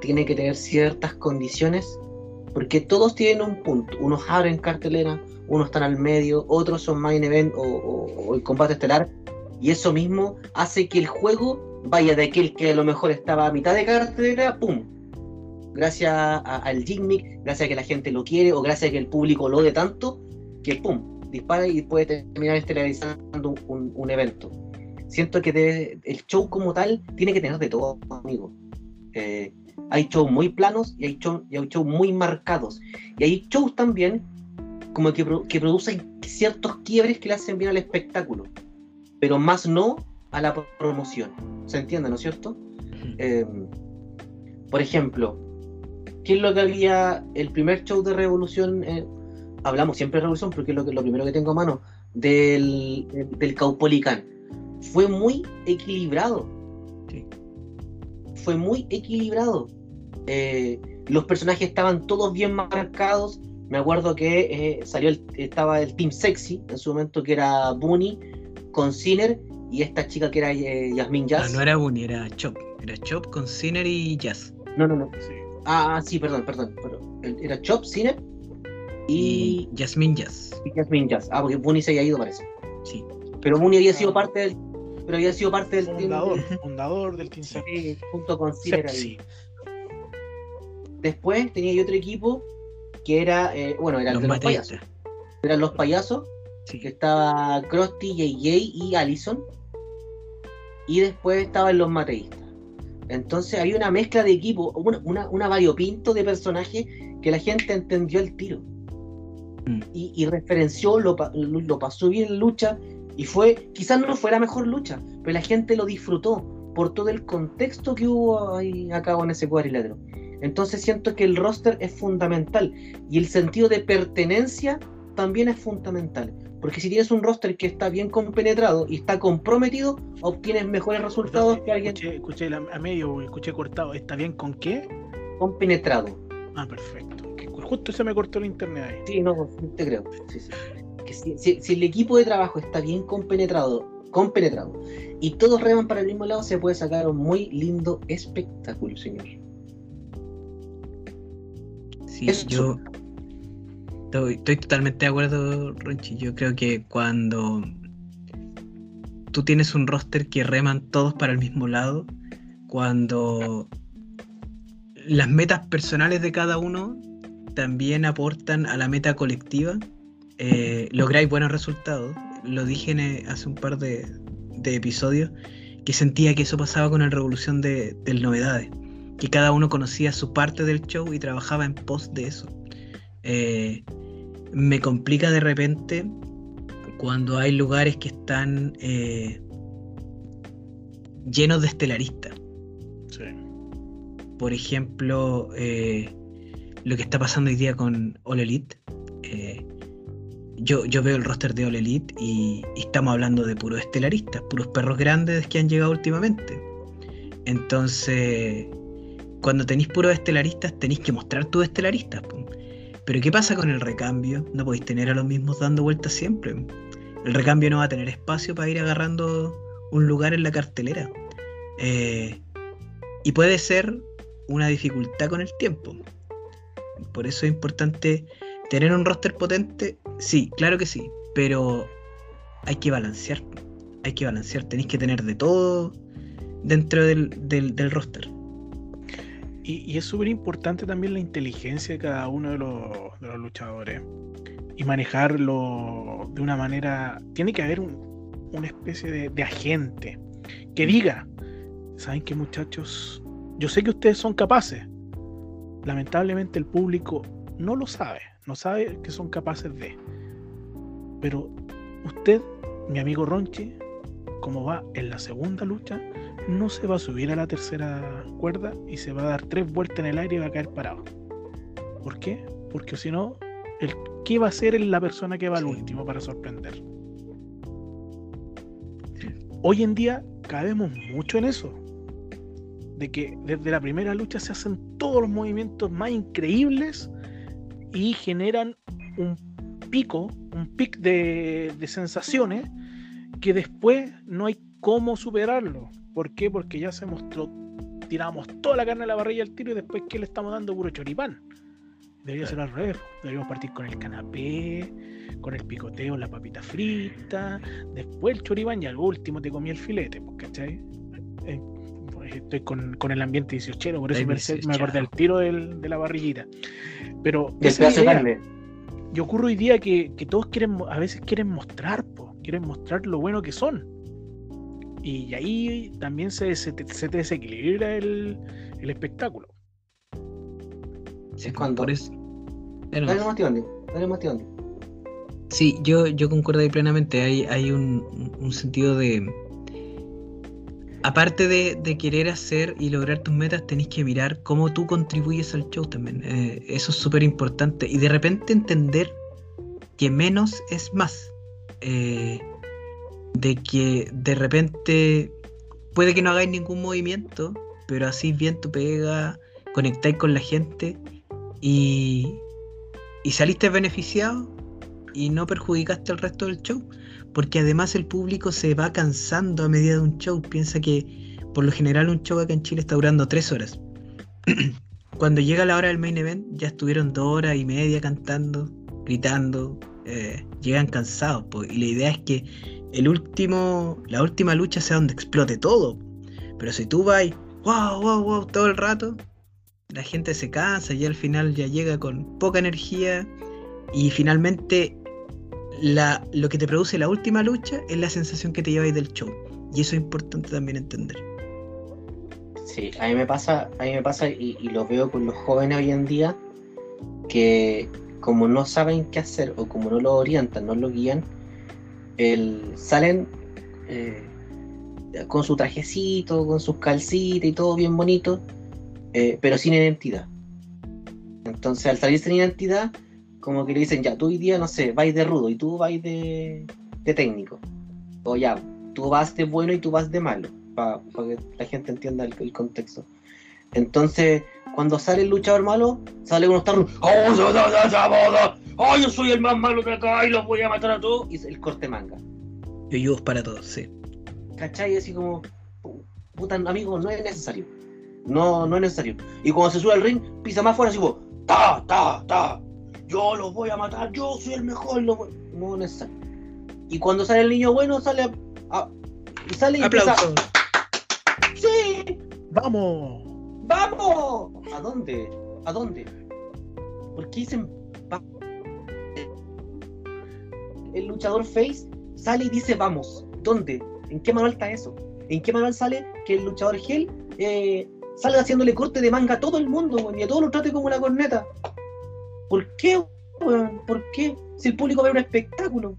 S3: tiene que tener ciertas condiciones porque todos tienen un punto. Unos abren cartelera, unos están al medio, otros son main event o, o- o el combate estelar. Y eso mismo hace que el juego vaya de aquel que a lo mejor estaba a mitad de cartelera, ¡pum! Gracias a- al gimmick, gracias a que la gente lo quiere o gracias a que el público lo de tanto, que ¡pum! dispara y puede terminar estelarizando un, un- evento. Siento que el show como tal tiene que tener de todo, amigo. Eh, hay shows muy planos y hay, show- shows muy marcados. Y hay shows también como que, que producen ciertos quiebres que le hacen bien al espectáculo, pero más no a la promoción. ¿Se entiende, no es cierto? Eh, por ejemplo, ¿qué es lo que había el primer show de Revolución? eh, hablamos siempre de Revolución porque es lo, que, lo primero que tengo a mano, del, del Caupolicán. Fue muy equilibrado.
S1: Sí.
S3: Fue muy equilibrado. Eh, los personajes estaban todos bien marcados. Me acuerdo que eh, salió el- estaba el Team Sexy en su momento, que era Bunny con Sinner y esta chica que era eh, Yasmin
S1: No,
S3: Jazz.
S1: no era Bunny, era Chop. Era Chop con Sinner y Jazz.
S3: no, no, no.
S2: Sí.
S3: Ah, sí, perdón, perdón. pero era Chop, Sinner y,
S1: Y Jasmine Jazz.
S3: y Yasmin Jazz. Ah, porque Bunny se había ido, parece.
S1: Sí.
S3: Pero Bunny había sido
S2: Ah.
S3: parte del. Pero había sido parte del team-
S2: Fundador, [laughs] fundador del Team
S3: Sí, junto con Sinner ahí. Después tenía yo otro equipo que era, eh, bueno, era el
S1: Los
S3: de los payasos. Eran los payasos, que
S1: Sí.
S3: estaba Krusty, JJ y Allison. Y después estaban los mateístas. Entonces había una mezcla de equipo, una, una, una variopinto de personajes que la gente entendió el tiro.
S1: Mm.
S3: Y, y referenció, lo, lo, lo pasó bien en lucha. Y fue, quizás no fue la mejor lucha, pero la gente lo disfrutó por todo el contexto que hubo ahí a cabo en ese cuadrilátero. Entonces siento que el roster es fundamental y el sentido de pertenencia también es fundamental. Porque si tienes un roster que está bien compenetrado y está comprometido, obtienes mejores resultados que alguien
S2: Escuché, escuché la- a medio, escuché cortado. ¿Está bien con qué?
S3: compenetrado.
S2: Ah, perfecto. Que justo se me cortó el internet ahí.
S3: Sí, no, te creo. Sí, sí. Que si, si- si el equipo de trabajo está bien compenetrado, compenetrado y todos reman para el mismo lado, se puede sacar un muy lindo espectáculo, señor.
S1: Sí,
S3: Eso.
S1: yo estoy, totalmente de acuerdo, Ronchi. Yo creo que cuando tú tienes un roster que reman todos para el mismo lado, cuando las metas personales de cada uno también aportan a la meta colectiva. Eh, lográis buenos resultados. Lo dije hace un par de, episodios que sentía que eso pasaba con la revolución de, novedades. Que cada uno conocía su parte del show y trabajaba en pos de eso. Eh, me complica de repente cuando hay lugares que están eh, llenos de estelaristas. Por ejemplo, eh, lo que está pasando hoy día con All Elite. Eh, yo, yo, veo el roster de All Elite y, estamos hablando de puros estelaristas, puros perros grandes que han llegado últimamente. Entonces, cuando tenéis puros estelaristas, tenéis que mostrar tus estelaristas. Pero ¿qué pasa con el recambio? No podéis tener a los mismos dando vueltas siempre. El recambio no va a tener espacio para ir agarrando un lugar en la cartelera. Eh, y puede ser una dificultad con el tiempo. Por eso es importante tener un roster potente. Sí, claro que sí, pero hay que balancear. Hay que balancear. Tenéis que tener de todo dentro del, del roster.
S2: Y, es súper importante también la inteligencia de cada uno de los, de los, luchadores. Y manejarlo de una manera. Tiene que haber una especie de, agente que diga: ¿Saben qué, muchachos? Yo sé que ustedes son capaces. Lamentablemente, el público no lo sabe. No sabe que son capaces de. Pero usted, mi amigo Ronchi, como va en la segunda lucha, no se va a subir a la tercera cuerda y se va a dar tres vueltas en el aire y va a caer parado. ¿Por qué? Porque si no, el ¿qué va a ser la persona que va al último para sorprender? Hoy en día cabemos mucho en eso. De que desde la primera lucha se hacen todos los movimientos más increíbles y generan un pico, un pic de, de sensaciones que después no hay cómo superarlo. ¿Por qué? Porque ya se mostró, tiramos toda la carne a la barrilla al tiro y después ¿qué le estamos dando puro choripán? Debería ser al revés. Deberíamos partir con el canapé, con el picoteo, la papita frita, después el choripán y al último te comí el filete, ¿cachai? Eh, pues, estoy con, el ambiente 18, por eso me, acordé del tiro de la barrillita. Pero y ocurre hoy día que, todos quieren, a veces quieren mostrar, quieren mostrar lo bueno que son. Y ahí también se, se, se te desequilibra el, el espectáculo.
S3: Es cuando. Por Dale más dale más
S1: Sí, yo, yo concuerdo ahí plenamente. Hay, hay un, un sentido de. Aparte de, de, querer hacer y lograr tus metas, tenés que mirar cómo tú contribuyes al show también. Eh, eso es súper importante. Y de repente entender que menos es más. Eh, de que de repente puede que no hagáis ningún movimiento, pero así bien tu pega, conectáis con la gente y, y saliste beneficiado y no perjudicaste al resto del show. Porque además el público se va cansando a medida de un show. Piensa que por lo general un show acá en Chile está durando tres horas. [clears throat] Cuando llega la hora del main event ya estuvieron dos horas y media cantando, gritando, eh, llegan cansados. y la idea es que el último, la última lucha sea donde explote todo. Pero si tú vas, wow, wow, wow, todo el rato, la gente se cansa y al final ya llega con poca energía y finalmente la, lo que te produce la última lucha es la sensación que te lleváis del show. Y eso es importante también entender.
S3: Sí, a mí me pasa, a mí me pasa y, y lo veo con los jóvenes hoy en día, que como no saben qué hacer o como no lo orientan, no lo guían, el, salen eh, con su trajecito, con sus calcitas y todo bien bonito, eh, pero sin identidad. Entonces, al salir sin identidad, como que le dicen, ya, tú hoy día, no sé, vais de rudo y tú vais de, de técnico. O ya, tú vas de bueno y tú vas de malo, para que la gente entienda el, contexto. Entonces, cuando sale el luchador malo, sale uno estar, ¡Oh, ¡Oh, yo soy el más malo de acá y los voy a matar a todos! Y el corte manga.
S1: Yo ayudo para todos, sí.
S3: ¿Cachai? Así como, puta, amigo, no es necesario. No, no es necesario. Y cuando se sube al ring, pisa más fuera, así como, ¡ta, ta, ta! Yo los voy a matar, yo soy el mejor. No es necesario. Y cuando sale el niño bueno, sale a, y sale y
S1: Aplausos.
S2: ¡Sí! ¡Vamos!
S3: ¡Vamos! ¿A dónde? ¿A dónde? ¿Por qué dicen el luchador face sale y dice vamos? ¿Dónde? ¿En qué manual está eso? ¿En qué manual sale que el luchador Hell eh, sale haciéndole corte de manga a todo el mundo y a todos lo trate como una corneta? ¿Por qué? ¿Por qué? Si el público ve un espectáculo,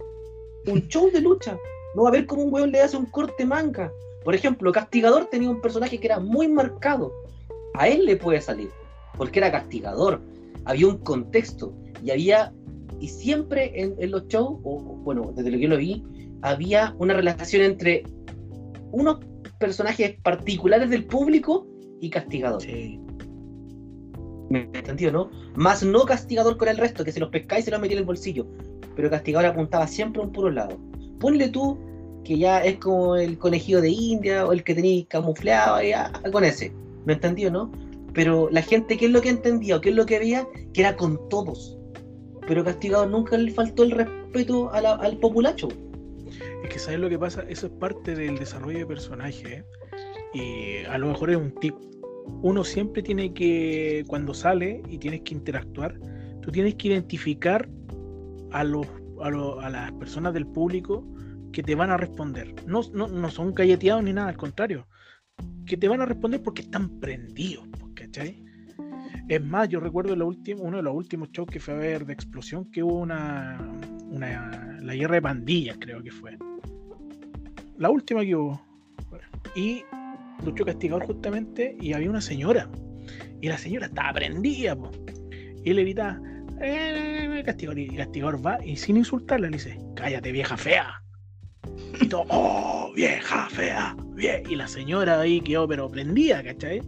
S3: un [laughs] show de lucha, no va a ver cómo un weón le hace un corte manga. Por ejemplo, Castigador tenía un personaje que era muy marcado. A él le puede salir, porque era castigador. Había un contexto y había, y siempre en, los shows, o bueno, desde lo que yo lo vi, había una relación entre unos personajes particulares del público y castigador. Sí. ¿Me entendido, no? Más no castigador con el resto, que se los pescáis y se los metía en el bolsillo. Pero castigador apuntaba siempre a un puro lado. Ponle tú que ya es como el conejillo de India o el que tenéis camuflado, ya, con ese. ¿Me entendió, no? Pero la gente, ¿qué es lo que entendía o qué es lo que veía? Que era con todos. Pero Castigador nunca le faltó el respeto al populacho.
S2: Es que sabes lo que pasa, eso es parte del desarrollo de personaje. ¿eh? Y a lo mejor es un tip. Uno siempre tiene que, cuando sale y tienes que interactuar, tú tienes que identificar a los a, las personas del público que te van a responder. No, no, no son galleteados ni nada, al contrario. Que te van a responder porque están prendidos, ¿cachai? Es más, yo recuerdo uno de los últimos shows que fue a ver de explosión, que hubo una, la guerra de pandillas, creo que fue. La última que hubo. Y luchó castigador justamente y había una señora. Y la señora estaba prendida, y le gritaba, eh, castigador, y castigador va y sin insultarla le dice, cállate vieja fea. Y todo, oh, vieja fea. Y la señora ahí quedó pero prendida, ¿cachai?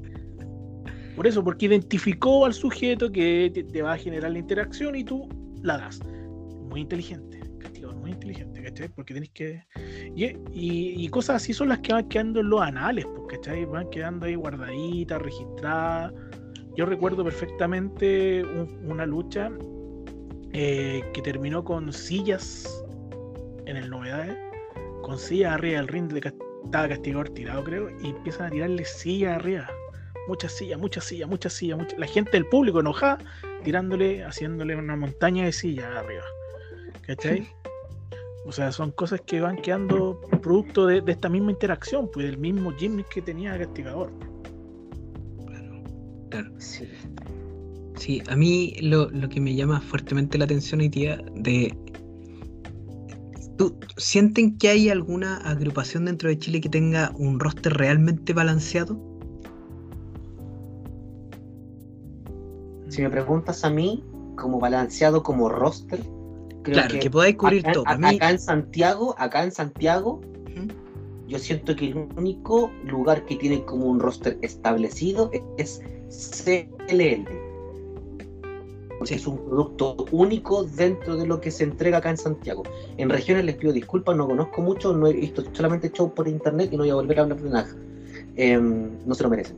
S2: Por eso, porque identificó al sujeto que te, va a generar la interacción y tú la das. Muy inteligente, castigador, muy inteligente, ¿cachai? Porque tenés que. Y, cosas así son las que van quedando en los anales, pues, ¿cachai? Van quedando ahí guardaditas, registradas. Yo recuerdo perfectamente una lucha eh, que terminó con sillas en el novedades, con sillas arriba del ring de estaba castigador tirado, creo, y empiezan a tirarle sillas arriba muchas sillas, muchas sillas, muchas sillas, mucha... la gente del público enojada, tirándole, haciéndole una montaña de sillas arriba. ¿Cachai? [laughs] O sea, son cosas que van quedando producto de, esta misma interacción, pues del mismo gimmick que tenía el castigador.
S1: Claro, claro. Sí. Sí, a mí lo, que me llama fuertemente la atención hoy día de ¿Tú, ¿Sienten que hay alguna agrupación dentro de Chile que tenga un roster realmente balanceado?
S3: Si me preguntas a mí, como balanceado como roster,
S1: creo que, que podáis cubrir
S3: acá,
S1: todo.
S3: Acá en Santiago, acá en Santiago, yo siento que el único lugar que tiene como un roster establecido es CLL. Porque es un producto único dentro de lo que se entrega acá en Santiago. En regiones les pido disculpas, no conozco mucho, no he visto solamente show por internet y no voy a volver a hablar de nada. Em, no se lo merecen.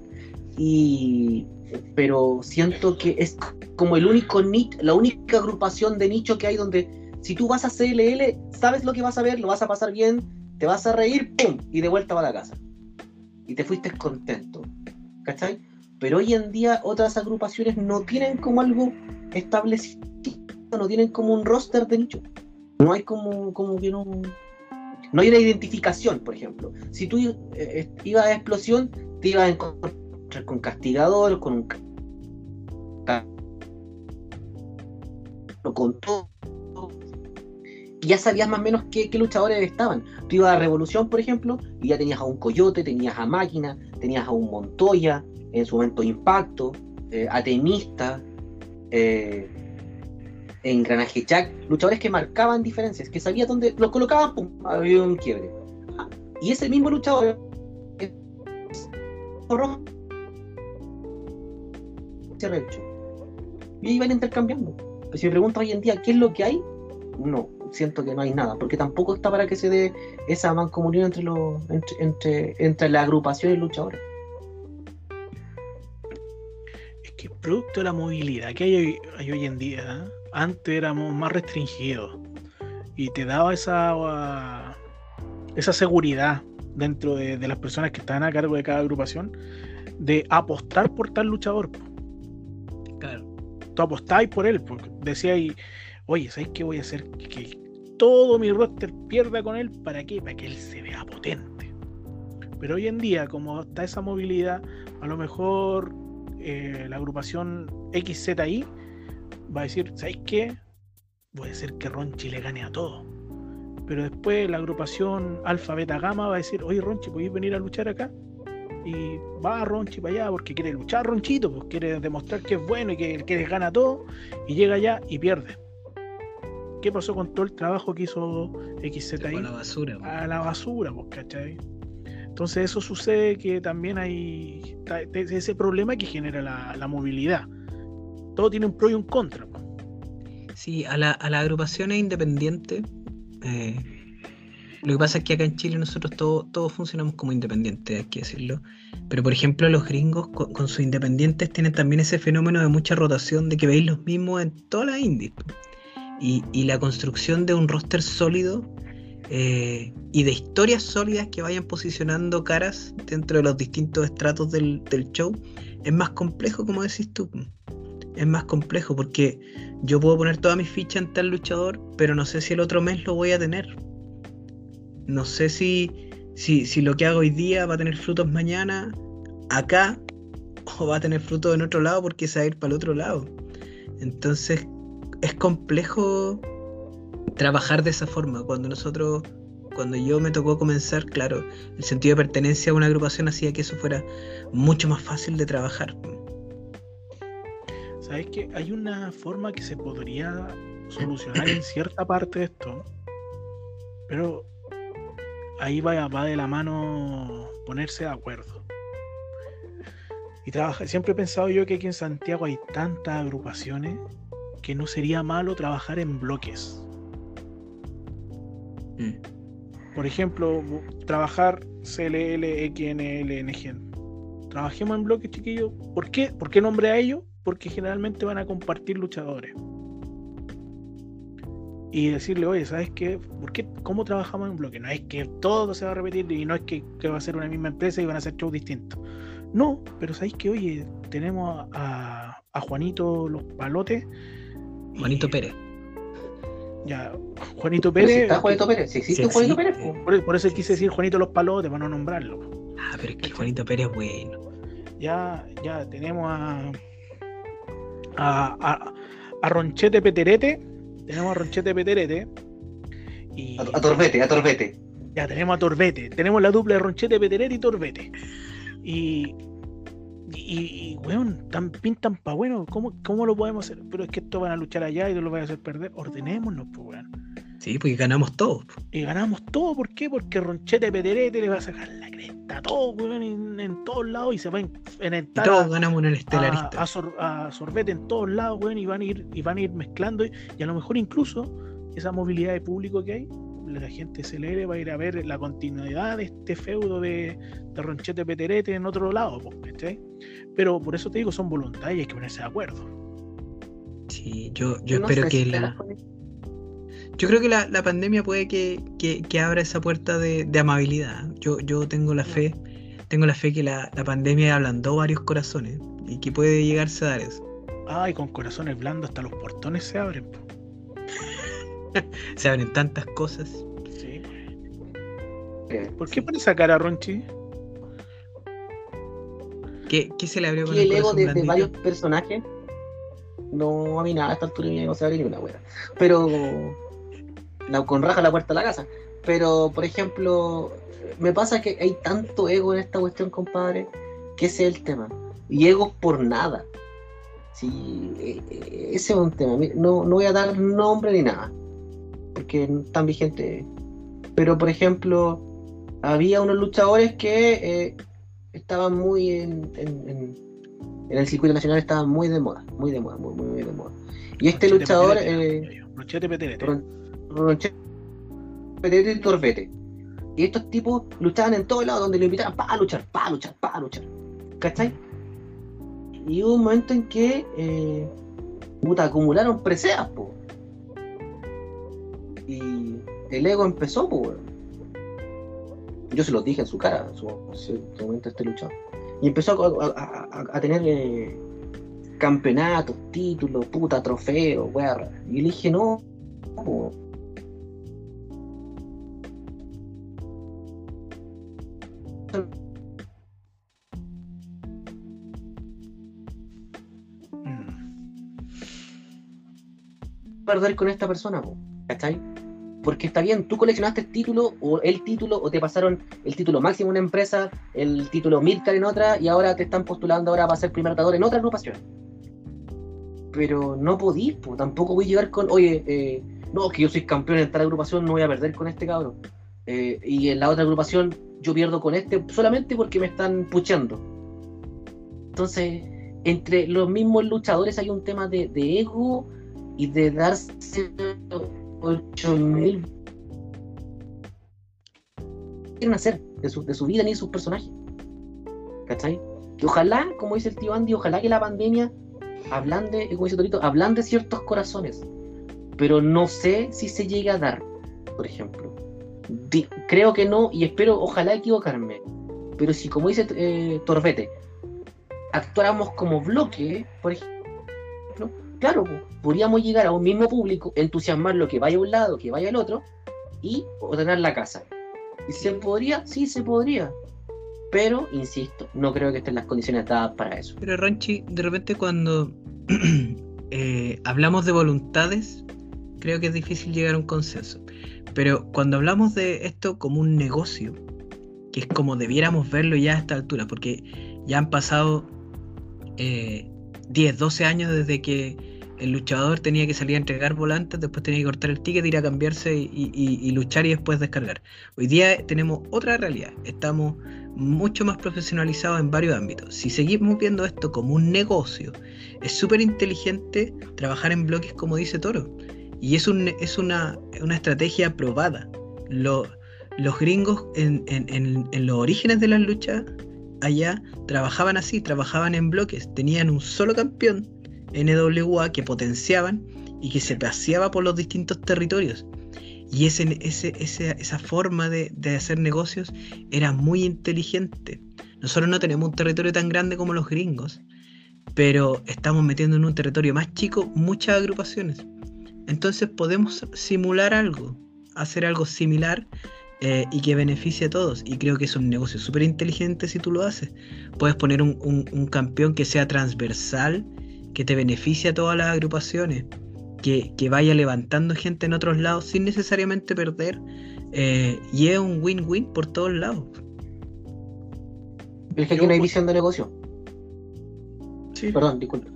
S3: Y pero siento que es como el único nicho, la única agrupación de nicho que hay donde si tú vas a CLL, sabes lo que vas a ver, lo vas a pasar bien, te vas a reír, ¡pum! y de vuelta va a la casa. Y te fuiste contento. ¿Cachai? Pero hoy en día otras agrupaciones no tienen como algo establecido, no tienen como un roster de nicho. No hay como, como que no... No hay una identificación, por ejemplo. Si tú eh, ibas a explosión, te ibas a encontrar con castigador, con un con todo. Ya sabías más o menos qué, luchadores estaban. Tú ibas a Revolución, por ejemplo, y ya tenías a un Coyote, tenías a Máquina, tenías a un Montoya, en su momento Impacto, eh, Atenista, eh, Engranaje Jack, luchadores que marcaban diferencias, que sabías dónde los colocaban, pum, había un quiebre. Y ese mismo luchador, y iban intercambiando. Pero si me preguntas hoy en día qué es lo que hay, no, siento que no hay nada, porque tampoco está para que se dé esa mancomunión entre los entre, entre, la agrupación y luchadores.
S2: Es que producto de la movilidad que hay hoy, en día, ¿eh? antes éramos más restringidos y te daba esa, esa seguridad dentro de, de, las personas que estaban a cargo de cada agrupación de apostar por tal luchador. Tú apostáis por él, porque decíais, oye, ¿sabes qué voy a hacer? Que todo mi roster pierda con él, ¿para qué? Para que él se vea potente. Pero hoy en día, como está esa movilidad, a lo mejor eh, la agrupación XZI va a decir, ¿sabes qué? Puede ser que Ronchi le gane a todo. Pero después la agrupación Alfa Beta Gamma va a decir, oye Ronchi, ¿podéis venir a luchar acá? Y va Ronchi para allá porque quiere luchar Ronchito, pues quiere demostrar que es bueno y que, que les gana todo. Y llega allá y pierde. ¿Qué pasó con todo el trabajo que hizo XZI?
S1: A la basura.
S2: A la basura, pues, ¿cachai? Entonces eso sucede que también hay ese problema que genera la, movilidad. Todo tiene un pro y un contra.
S1: Sí, a, la, a las agrupaciones independientes, eh, lo que pasa es que acá en Chile nosotros todos funcionamos como independientes, hay que decirlo. Pero por ejemplo los gringos con, sus independientes tienen también ese fenómeno de mucha rotación, de que veis los mismos en todas las indies. Y, y la construcción de un roster sólido eh, y de historias sólidas que vayan posicionando caras dentro de los distintos estratos del, show, es más complejo, como decís tú. Es más complejo porque yo puedo poner toda mi ficha en tal luchador, pero no sé si el otro mes lo voy a tener. No sé si, si, si lo que hago hoy día va a tener frutos mañana acá o va a tener frutos en otro lado porque se va a ir para el otro lado. Entonces es complejo trabajar de esa forma. Cuando nosotros, cuando yo me tocó comenzar, claro, el sentido de pertenencia a una agrupación hacía que eso fuera mucho más fácil de trabajar.
S2: ¿Sabes que hay una forma que se podría solucionar en cierta parte de esto? Pero ahí va, va de la mano ponerse de acuerdo. Y trabaja, siempre he pensado yo que aquí en Santiago hay tantas agrupaciones que no sería malo trabajar en bloques. Mm. Por ejemplo, trabajar CLL, XNL, NGN. Trabajemos en bloques, chiquillos. ¿Por qué? ¿Por qué nombre a ellos? Porque generalmente van a compartir luchadores. Y decirle, oye, ¿sabes qué? ¿Por qué? ¿Cómo trabajamos en bloque? No es que todo se va a repetir y no es que, va a ser una misma empresa y van a hacer shows distintos. No, pero ¿sabéis que, oye, tenemos a, Juanito Los Palotes?
S1: Juanito Pérez
S2: ya, Juanito Pérez. Si
S3: está Juanito Pérez, si existe Juanito Pérez.
S2: Por, eso quise decir Juanito Los Palotes, para no nombrarlo.
S1: Ah, pero es que Juanito Pérez es bueno.
S2: Ya, ya tenemos a, a, a, Ronchete Peterete. Tenemos a Ronchete Peterete.
S3: Y, a, a Torbete, a Torbete.
S2: Ya, tenemos a Torbete. Tenemos la dupla de Ronchete Peterete y Torbete. Y y, weón, tan pintan pa' bueno, ¿cómo, ¿cómo lo podemos hacer? Pero es que esto van a luchar allá y tú lo vas a hacer perder. Ordenémonos, pues, weón.
S1: Sí, porque ganamos todos.
S2: Y ganamos todo, ¿por qué? Porque Ronchete Pederete le va a sacar la cresta a todos, weón, en, todos lados y se va a enfrentar.
S1: todos ganamos en el estelarista.
S2: A, sorbete en todos lados, weón, y van a ir, y van a ir mezclando. Y, y a lo mejor incluso esa movilidad de público que hay la gente celere va a ir a ver la continuidad de este feudo de, de Ronchete Peterete en otro lado, Pero por eso te digo, son voluntades y hay que ponerse de acuerdo.
S1: Sí, yo, yo, espero que la. Yo creo que la, la pandemia puede que, que, abra esa puerta de, de, amabilidad. Yo, yo tengo la fe, tengo la fe que la, la pandemia ablandó varios corazones y que puede llegarse a dar eso.
S2: Ay, con corazones blandos hasta los portones se abren. [laughs]
S1: se abren tantas cosas.
S2: Sí. ¿Por qué pone esa cara, Ronchi?
S1: ¿Qué, ¿Qué, se le abrió con
S3: el, el ego de, varios personajes? No, a mí nada, a esta altura no se abre ni una wea. Pero. Con raja la puerta de la casa. Pero, por ejemplo, me pasa que hay tanto ego en esta cuestión, compadre, que ese es el tema. Y ego por nada. Sí, e, e, ese es un tema. No, no voy a dar nombre ni nada porque no están vigentes. Pero, por ejemplo, había unos luchadores que eh, estaban muy en, en, el circuito nacional, estaban muy de moda, muy de moda, muy, muy, de moda. Y este luchador. Eh,
S2: Ronchete
S3: y Torbete. Y estos tipos luchaban en todos lados donde lo invitaban para luchar, para luchar, para luchar. ¿Cachai? Y hubo un momento en que eh, puta, acumularon preseas, po. Y el ego empezó, pues, Yo se lo dije en su cara, en su, momento este luchador. Y empezó a, tener eh, campeonatos, títulos, puta, trofeos, weá. Y le dije, no, perder con esta persona, ¿cachai? Porque está bien, tú coleccionaste el título o el título o te pasaron el título máximo en una empresa, el título Midcar en otra y ahora te están postulando ahora para ser primer atador en otra agrupación. Pero no podís, tampoco voy a llegar con, oye, eh, no, que yo soy campeón en tal agrupación, no voy a perder con este cabrón. Eh, y en la otra agrupación yo pierdo con este solamente porque me están puchando. Entonces, entre los mismos luchadores hay un tema de, ego y de darse 8000 quieren hacer de su, de su vida ni de sus personajes. ¿Cachai? Que ojalá, como dice el tío Andy, ojalá que la pandemia ablande, como dice Torito, de ciertos corazones. Pero no sé si se llega a dar, por ejemplo. Creo que no y espero, ojalá equivocarme. Pero si, como dice eh, Torbete, actuáramos como bloque, por ejemplo, claro, podríamos llegar a un mismo público, entusiasmar lo que vaya a un lado, que vaya al otro, y ordenar la casa. ¿Y se podría? Sí, se podría. Pero, insisto, no creo que estén las condiciones dadas para eso.
S1: Pero, Ronchi, de repente cuando [clears throat] eh, hablamos de voluntades, creo que es difícil llegar a un consenso. Pero cuando hablamos de esto como un negocio, que es como debiéramos verlo ya a esta altura, porque ya han pasado eh, 10, 12 años desde que el luchador tenía que salir a entregar volantes, después tenía que cortar el ticket, ir a cambiarse y, luchar y después descargar. Hoy día tenemos otra realidad, estamos mucho más profesionalizados en varios ámbitos. Si seguimos viendo esto como un negocio, es súper inteligente trabajar en bloques como dice Toro. Y es, un, es una, estrategia probada. los gringos en, en los orígenes de las luchas allá trabajaban así, trabajaban en bloques, tenían un solo campeón NWA que potenciaban y que se paseaba por los distintos territorios. Y ese, ese, esa forma de, hacer negocios era muy inteligente. Nosotros no tenemos un territorio tan grande como los gringos, pero estamos metiendo en un territorio más chico muchas agrupaciones. Entonces podemos simular algo, hacer algo similar eh, y que beneficie a todos. Y creo que es un negocio súper inteligente si tú lo haces. Puedes poner un, un, campeón que sea transversal, que te beneficie a todas las agrupaciones, que, que vaya levantando gente en otros lados sin necesariamente perder. Eh, y es un win-win por todos lados.
S3: Es que aquí no hay visión de negocio. Sí. Perdón, disculpe.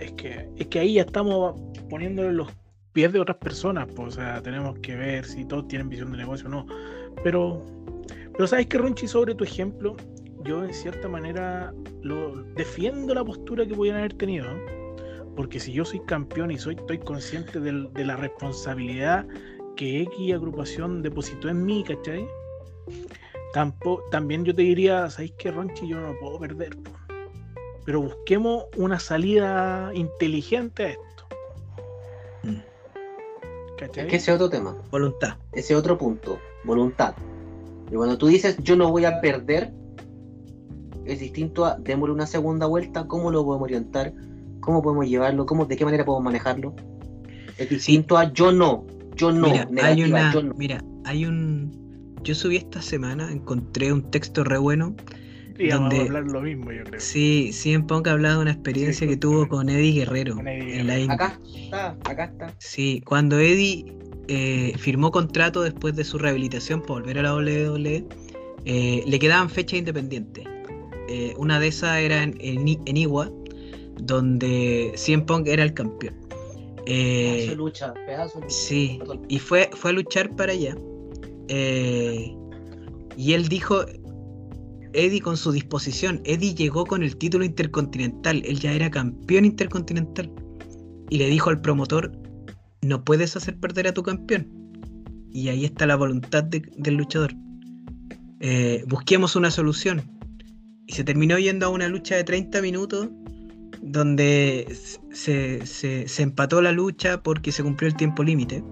S2: Es que, es que ahí ya estamos poniéndole los pies de otras personas, pues, o sea, tenemos que ver si todos tienen visión de negocio o no. Pero, pero sabes que Ronchi, sobre tu ejemplo, yo en cierta manera lo defiendo la postura que podían haber tenido. Porque si yo soy campeón y soy, estoy consciente de la responsabilidad que X agrupación depositó en mí, ¿cachai? Tampoco, también yo te diría, ¿sabéis que Ronchi yo no puedo perder? Pero busquemos una salida inteligente a esto.
S3: Es que ese otro tema.
S1: Voluntad.
S3: Ese otro punto. Voluntad. Y cuando tú dices yo no voy a perder, es distinto a démosle una segunda vuelta, cómo lo podemos orientar, cómo podemos llevarlo, cómo, de qué manera podemos manejarlo. Es distinto a yo no, yo no.
S1: Mira, hay una, mira, hay un. Yo subí esta semana, encontré un texto re bueno.
S2: Y donde, a hablar lo mismo, yo creo.
S1: Sí, en Punk hablado de una experiencia que tuvo con Eddie Guerrero.
S3: acá está, acá está.
S1: Sí, cuando Eddie eh, firmó contrato después de su rehabilitación para volver a la WWE, eh, le quedaban fechas independientes. Eh, una de esas era en, en, Iwa, donde CM Punk era el campeón.
S3: Eh, lucha, pedazo
S1: Sí, y fue, fue a luchar para allá. Eh, y él dijo, Eddie con su disposición, Eddie llegó con el título intercontinental, él ya era campeón intercontinental. Y le dijo al promotor, no puedes hacer perder a tu campeón. Y ahí está la voluntad del luchador. busquemos una solución y se terminó yendo a una lucha de 30 minutos donde se, se, empató la lucha porque se cumplió el tiempo límite.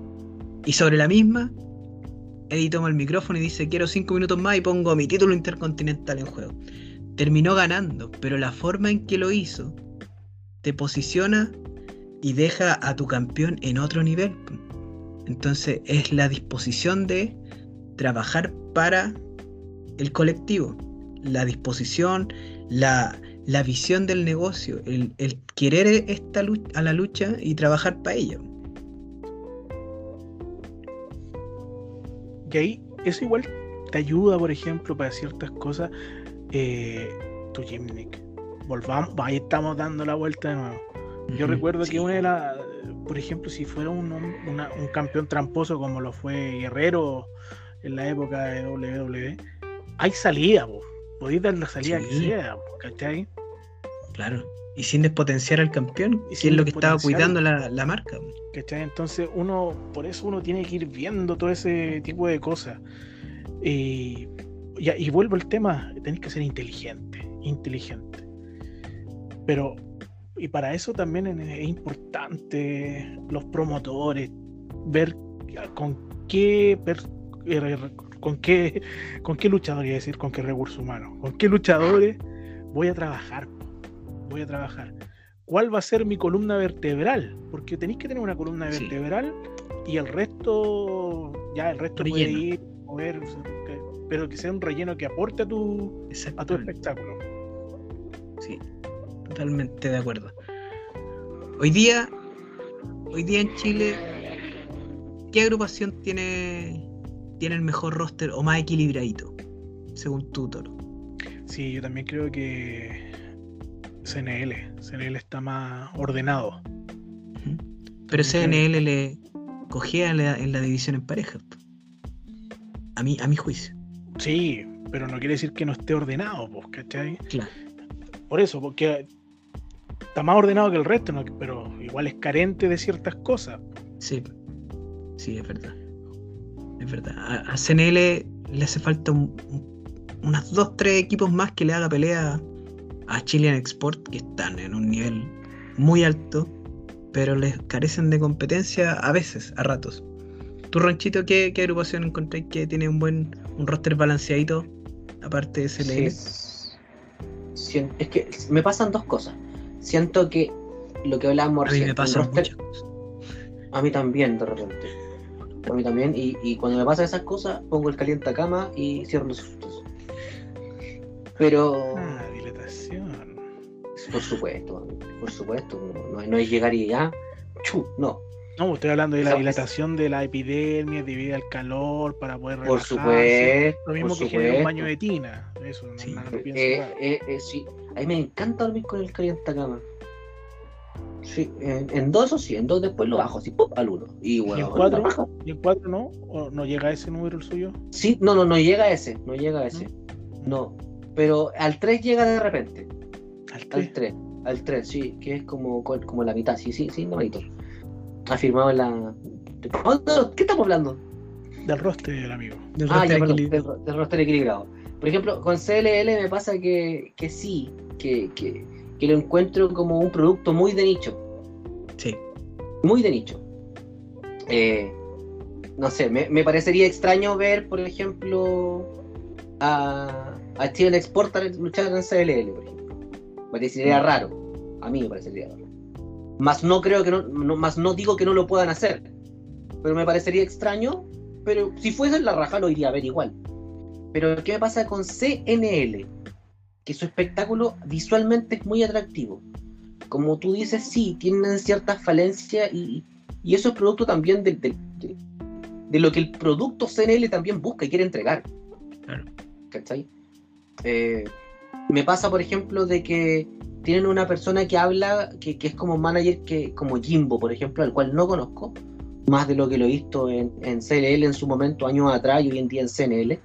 S1: Y sobre la misma, Eddie toma el micrófono y dice, quiero 5 minutos más y pongo mi título intercontinental en juego. terminó ganando, pero la forma en que lo hizo te posiciona y deja a tu campeón en otro nivel. Entonces es la disposición de trabajar para el colectivo, la disposición, la, visión del negocio, el, querer esta a la lucha y trabajar para ella.
S2: Y ahí, eso igual te ayuda, por ejemplo, para ciertas cosas. Eh, tu Jimnick. Volvamos, ahí estamos dando la vuelta de nuevo. Yo recuerdo que una de las, por ejemplo, si fuera un, campeón tramposo como lo fue Guerrero en la época de WWE, hay salida, vos. podéis dar la salida que sea, ¿cachai?
S1: Claro. Y sin despotenciar al campeón, y si es lo que estaba cuidando la, la, marca.
S2: ¿Cachai? Entonces uno, por eso uno tiene que ir viendo todo ese tipo de cosas. Y, y, vuelvo al tema, tenéis que ser inteligente, inteligente. Pero, y para eso también es importante los promotores, ver con qué, eh, con qué, con qué luchadores, decir, con qué recursos humanos, con qué luchadores voy a trabajar, voy a trabajar. ¿Cuál va a ser mi columna vertebral? Porque tenéis que tener una columna vertebral y el resto, ya el resto puede ir, mover, pero que sea un relleno que aporte a tu, a tu espectáculo.
S1: Sí, totalmente de acuerdo. Hoy día, hoy día en Chile, ¿qué agrupación tiene, tiene el mejor roster o más equilibradito, según tu toro?
S2: Sí, yo también creo que CNL, CNL está más ordenado.
S1: Pero CNL le cogía en la, en la división en pareja. A mí, a mi juicio.
S2: Sí, pero no quiere decir que no esté ordenado, ¿cachai?
S1: Claro.
S2: Por eso, porque está más ordenado que el resto, pero igual es carente de ciertas cosas.
S1: Sí, sí, es verdad. Es verdad. A, CNL le hace falta unas dos, tres equipos más que le haga pelea a Chilean Export, que están en un nivel muy alto, pero les carecen de competencia a veces, a ratos. ¿Tu ranchito qué, qué agrupación encontráis que tiene un buen un roster balanceadito, aparte de SLL?
S3: es que me pasan dos cosas. Siento que lo que hablábamos
S1: recién. A mí me pasan muchas
S3: A mí también, de repente. A mí también. Y, cuando me pasan esas cosas, pongo el caliente cama y cierro los sustos. Pero. Por supuesto, por supuesto. No, no es llegar y ya. Chu, no.
S2: No, estoy hablando de la dilatación de la epidemia debido al calor para poder
S3: Por supuesto.
S2: Lo mismo que genera un baño de tina. Eso,
S3: sí. No, eh, eh, eh, sí. A mí me encanta dormir con el cama. Sí, en, dos o sí, en dos después lo bajo así, ¡pum! al uno. Y, bueno,
S2: ¿Y en cuatro? ¿Y en cuatro no? ¿O no llega a ese número el suyo?
S3: Sí, no, no, no llega a ese, no llega a ese. No, pero al 3 llega de repente.
S2: ¿Al 3? Al
S3: 3, al 3, sí, que es como, como la mitad, sí, sí, sí, normalito afirmado en la. ¿Qué estamos hablando?
S2: Del roster, amigo.
S3: Del ah, roster, del, roster equilibrado. Por ejemplo, con CLL me pasa que, que sí, que, que, que, lo encuentro como un producto muy de nicho.
S1: Sí.
S3: Muy de nicho. Eh, no sé, me, me, parecería extraño ver, por ejemplo, a, a Steven Exporter luchar en CLL, por ejemplo. Me parecería mm. raro. A mí me parecería raro. Más no creo que no, más no digo que no lo puedan hacer. Pero me parecería extraño. Pero si fuese la raja lo iría a ver igual. Pero ¿qué me pasa con CNL? Que su espectáculo visualmente es muy atractivo. Como tú dices, sí, tienen ciertas falencias y, y eso es producto también de, de, lo que el producto CNL también busca y quiere entregar.
S1: Claro.
S3: ¿Cachai? Eh, me pasa, por ejemplo, de que tienen una persona que habla, que, es como manager, que como Jimbo, por ejemplo, al cual no conozco, más de lo que lo he visto en, en CLL en su momento, años atrás y hoy en día en CNL,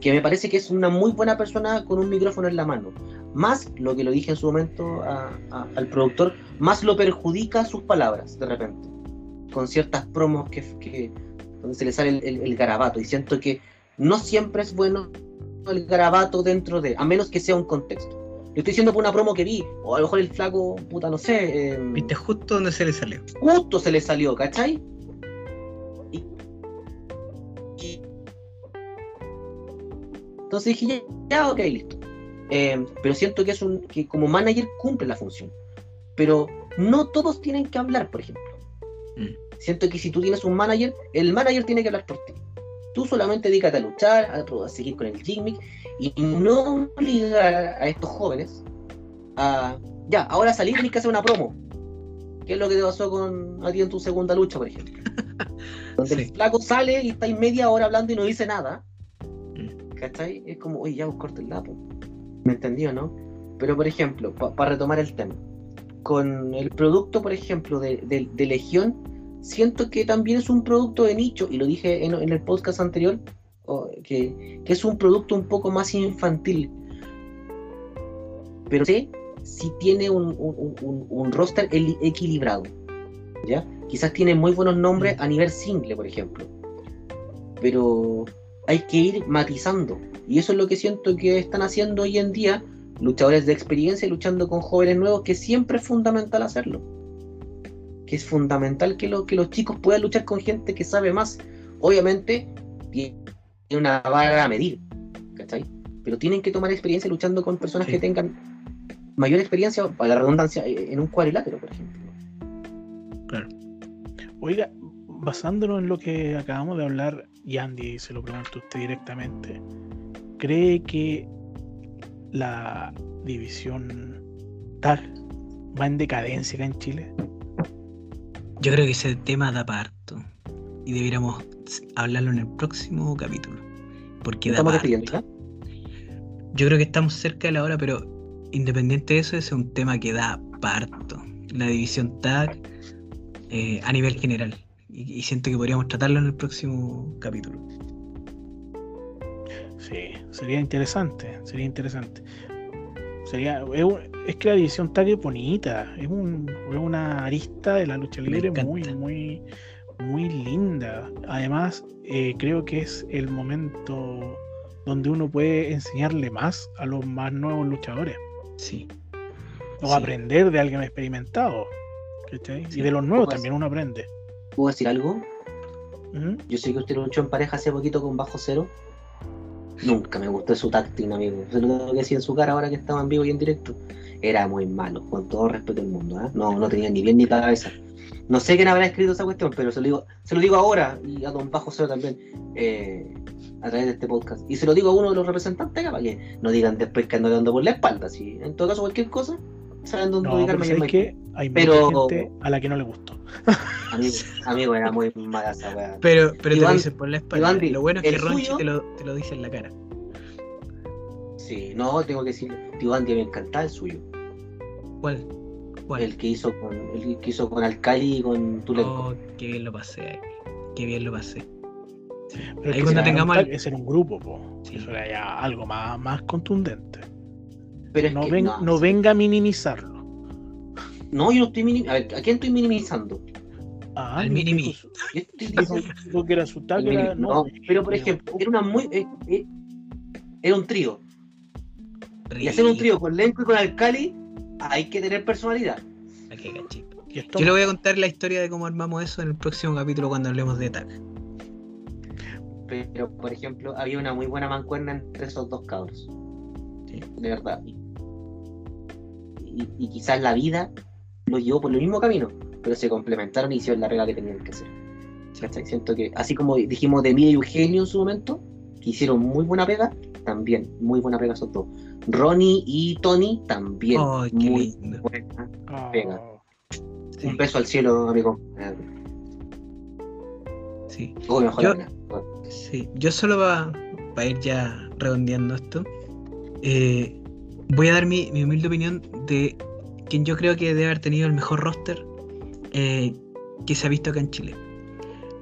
S3: que me parece que es una muy buena persona con un micrófono en la mano. Más lo que lo dije en su momento al productor, más lo perjudica sus palabras de repente, con ciertas promos que, donde se le sale el, el garabato. Y siento que no siempre es bueno el garabato dentro de, a menos que sea un contexto. Lo estoy diciendo por una promo que vi, o a lo mejor el flaco, puta, no sé.
S1: Em, Viste justo donde se le salió.
S3: Justo se le salió, ¿cachai? Y, Entonces dije, ya, ok, listo. Eh, pero siento que es un que como manager cumple la función. Pero no todos tienen que hablar, por ejemplo. Mm. Siento que si tú tienes un manager, el manager tiene que hablar por ti. Tú solamente dedícate a luchar, a, seguir con el gimmick y no obligar a estos jóvenes a ya, ahora salir tienes que hacer una promo. ¿Qué es lo que te pasó con a ti en tu segunda lucha, por ejemplo? [laughs] Donde el flaco sale y está en media hora hablando y no dice nada. Mm. ¿Cachai? Es como, oye, ya corta el lapo. ¿Me entendió, no? Pero, por ejemplo, para retomar el tema, con el producto, por ejemplo, de, Legión, siento que también es un producto de nicho, y lo dije en, el podcast anterior, que, es un producto un poco más infantil. Pero sí, sí tiene un, un, roster equilibrado. ¿ya? Quizás tiene muy buenos nombres a nivel single, por ejemplo. Pero hay que ir matizando. Y eso es lo que siento que están haciendo hoy en día luchadores de experiencia luchando con jóvenes nuevos, que siempre es fundamental hacerlo. Que es fundamental que, lo, que los chicos puedan luchar con gente que sabe más. Obviamente, tiene una vara a medir, ¿cachai? Pero tienen que tomar experiencia luchando con personas que tengan mayor experiencia, para la redundancia, en un cuadrilátero, por ejemplo.
S2: Claro. Oiga, basándonos en lo que acabamos de hablar, y Andy se lo pregunto a usted directamente, ¿cree que la división TAG va en decadencia acá en Chile?
S1: Yo creo que ese tema da parto y debiéramos hablarlo en el próximo capítulo. Porque da parto. Yo creo que estamos cerca de la hora, pero independiente de eso, es un tema que da parto. La división TAG eh, a nivel general. Y, siento que podríamos tratarlo en el próximo capítulo.
S2: Sí, sería interesante, sería interesante. Sería, es, que la división TAG es bonita, es, una arista de la lucha libre muy, muy, muy linda. Además, eh, creo que es el momento donde uno puede enseñarle más a los más nuevos luchadores.
S1: Sí.
S2: O aprender de alguien experimentado. Y de los nuevos también uno aprende.
S3: ¿Puedo decir algo? ¿Mm? Yo sé que usted luchó en pareja hace poquito con Bajo Cero. Nunca me gustó su táctil, amigo. Se lo que decir en su cara ahora que estaba en vivo y en directo. Era muy malo, con todo respeto del mundo. ¿eh? No, no tenía ni bien ni cabeza. No sé quién habrá escrito esa cuestión, pero se lo digo, se lo digo ahora y a Don Bajo Cero también. Eh, a través de este podcast. Y se lo digo a uno de los representantes para que no digan después que ando dando por la espalda. Si en todo caso, cualquier cosa, saben dónde
S2: no, ubicarme. Pero que hay pero... gente a la que no le gustó. [laughs]
S3: amigo, amigo era muy mala esa weá.
S1: Pero, pero te lo dicen por la espalda. lo bueno es que Ronchi te, lo, te lo dice en la cara.
S3: Sí, no, tengo que decir, tío Andy me encantaba el suyo.
S1: ¿Cuál? ¿Cuál?
S3: El que hizo con, el que hizo con Alcali y con Tulenco.
S1: Oh, qué bien lo pasé, qué bien lo pasé.
S2: Pero Ahí cuando tengamos. El... Es en un grupo, po. Eso era ya algo más, más contundente. Pero no, no, venga a minimizarlo.
S3: No, yo no estoy minimizando. A ver, ¿a quién estoy minimizando?
S1: Ah, al minimi.
S2: Dijo que era su tag.
S3: no, pero por ejemplo, era una muy. Eh, eh, era un trío. Y hacer un trío con Lenco y con Alcali, hay que tener personalidad.
S1: Yo le voy a contar la historia de cómo armamos eso en el próximo capítulo cuando hablemos de tag
S3: pero por ejemplo, había una muy buena mancuerna entre esos dos cabros. De verdad. Y, quizás la vida los llevó por el mismo camino, pero se complementaron y hicieron la regla que tenían que hacer. Siento que, así como dijimos de mí y Eugenio en su momento, que hicieron muy buena pega, también, muy buena pega esos dos. Ronnie y Tony también. muy buena pega. Oh. Un beso al cielo, amigo.
S1: Sí. mejor Sí, yo solo para ir ya redondeando esto, eh, voy a dar mi, humilde opinión de quien yo creo que debe haber tenido el mejor roster eh, que se ha visto acá en Chile.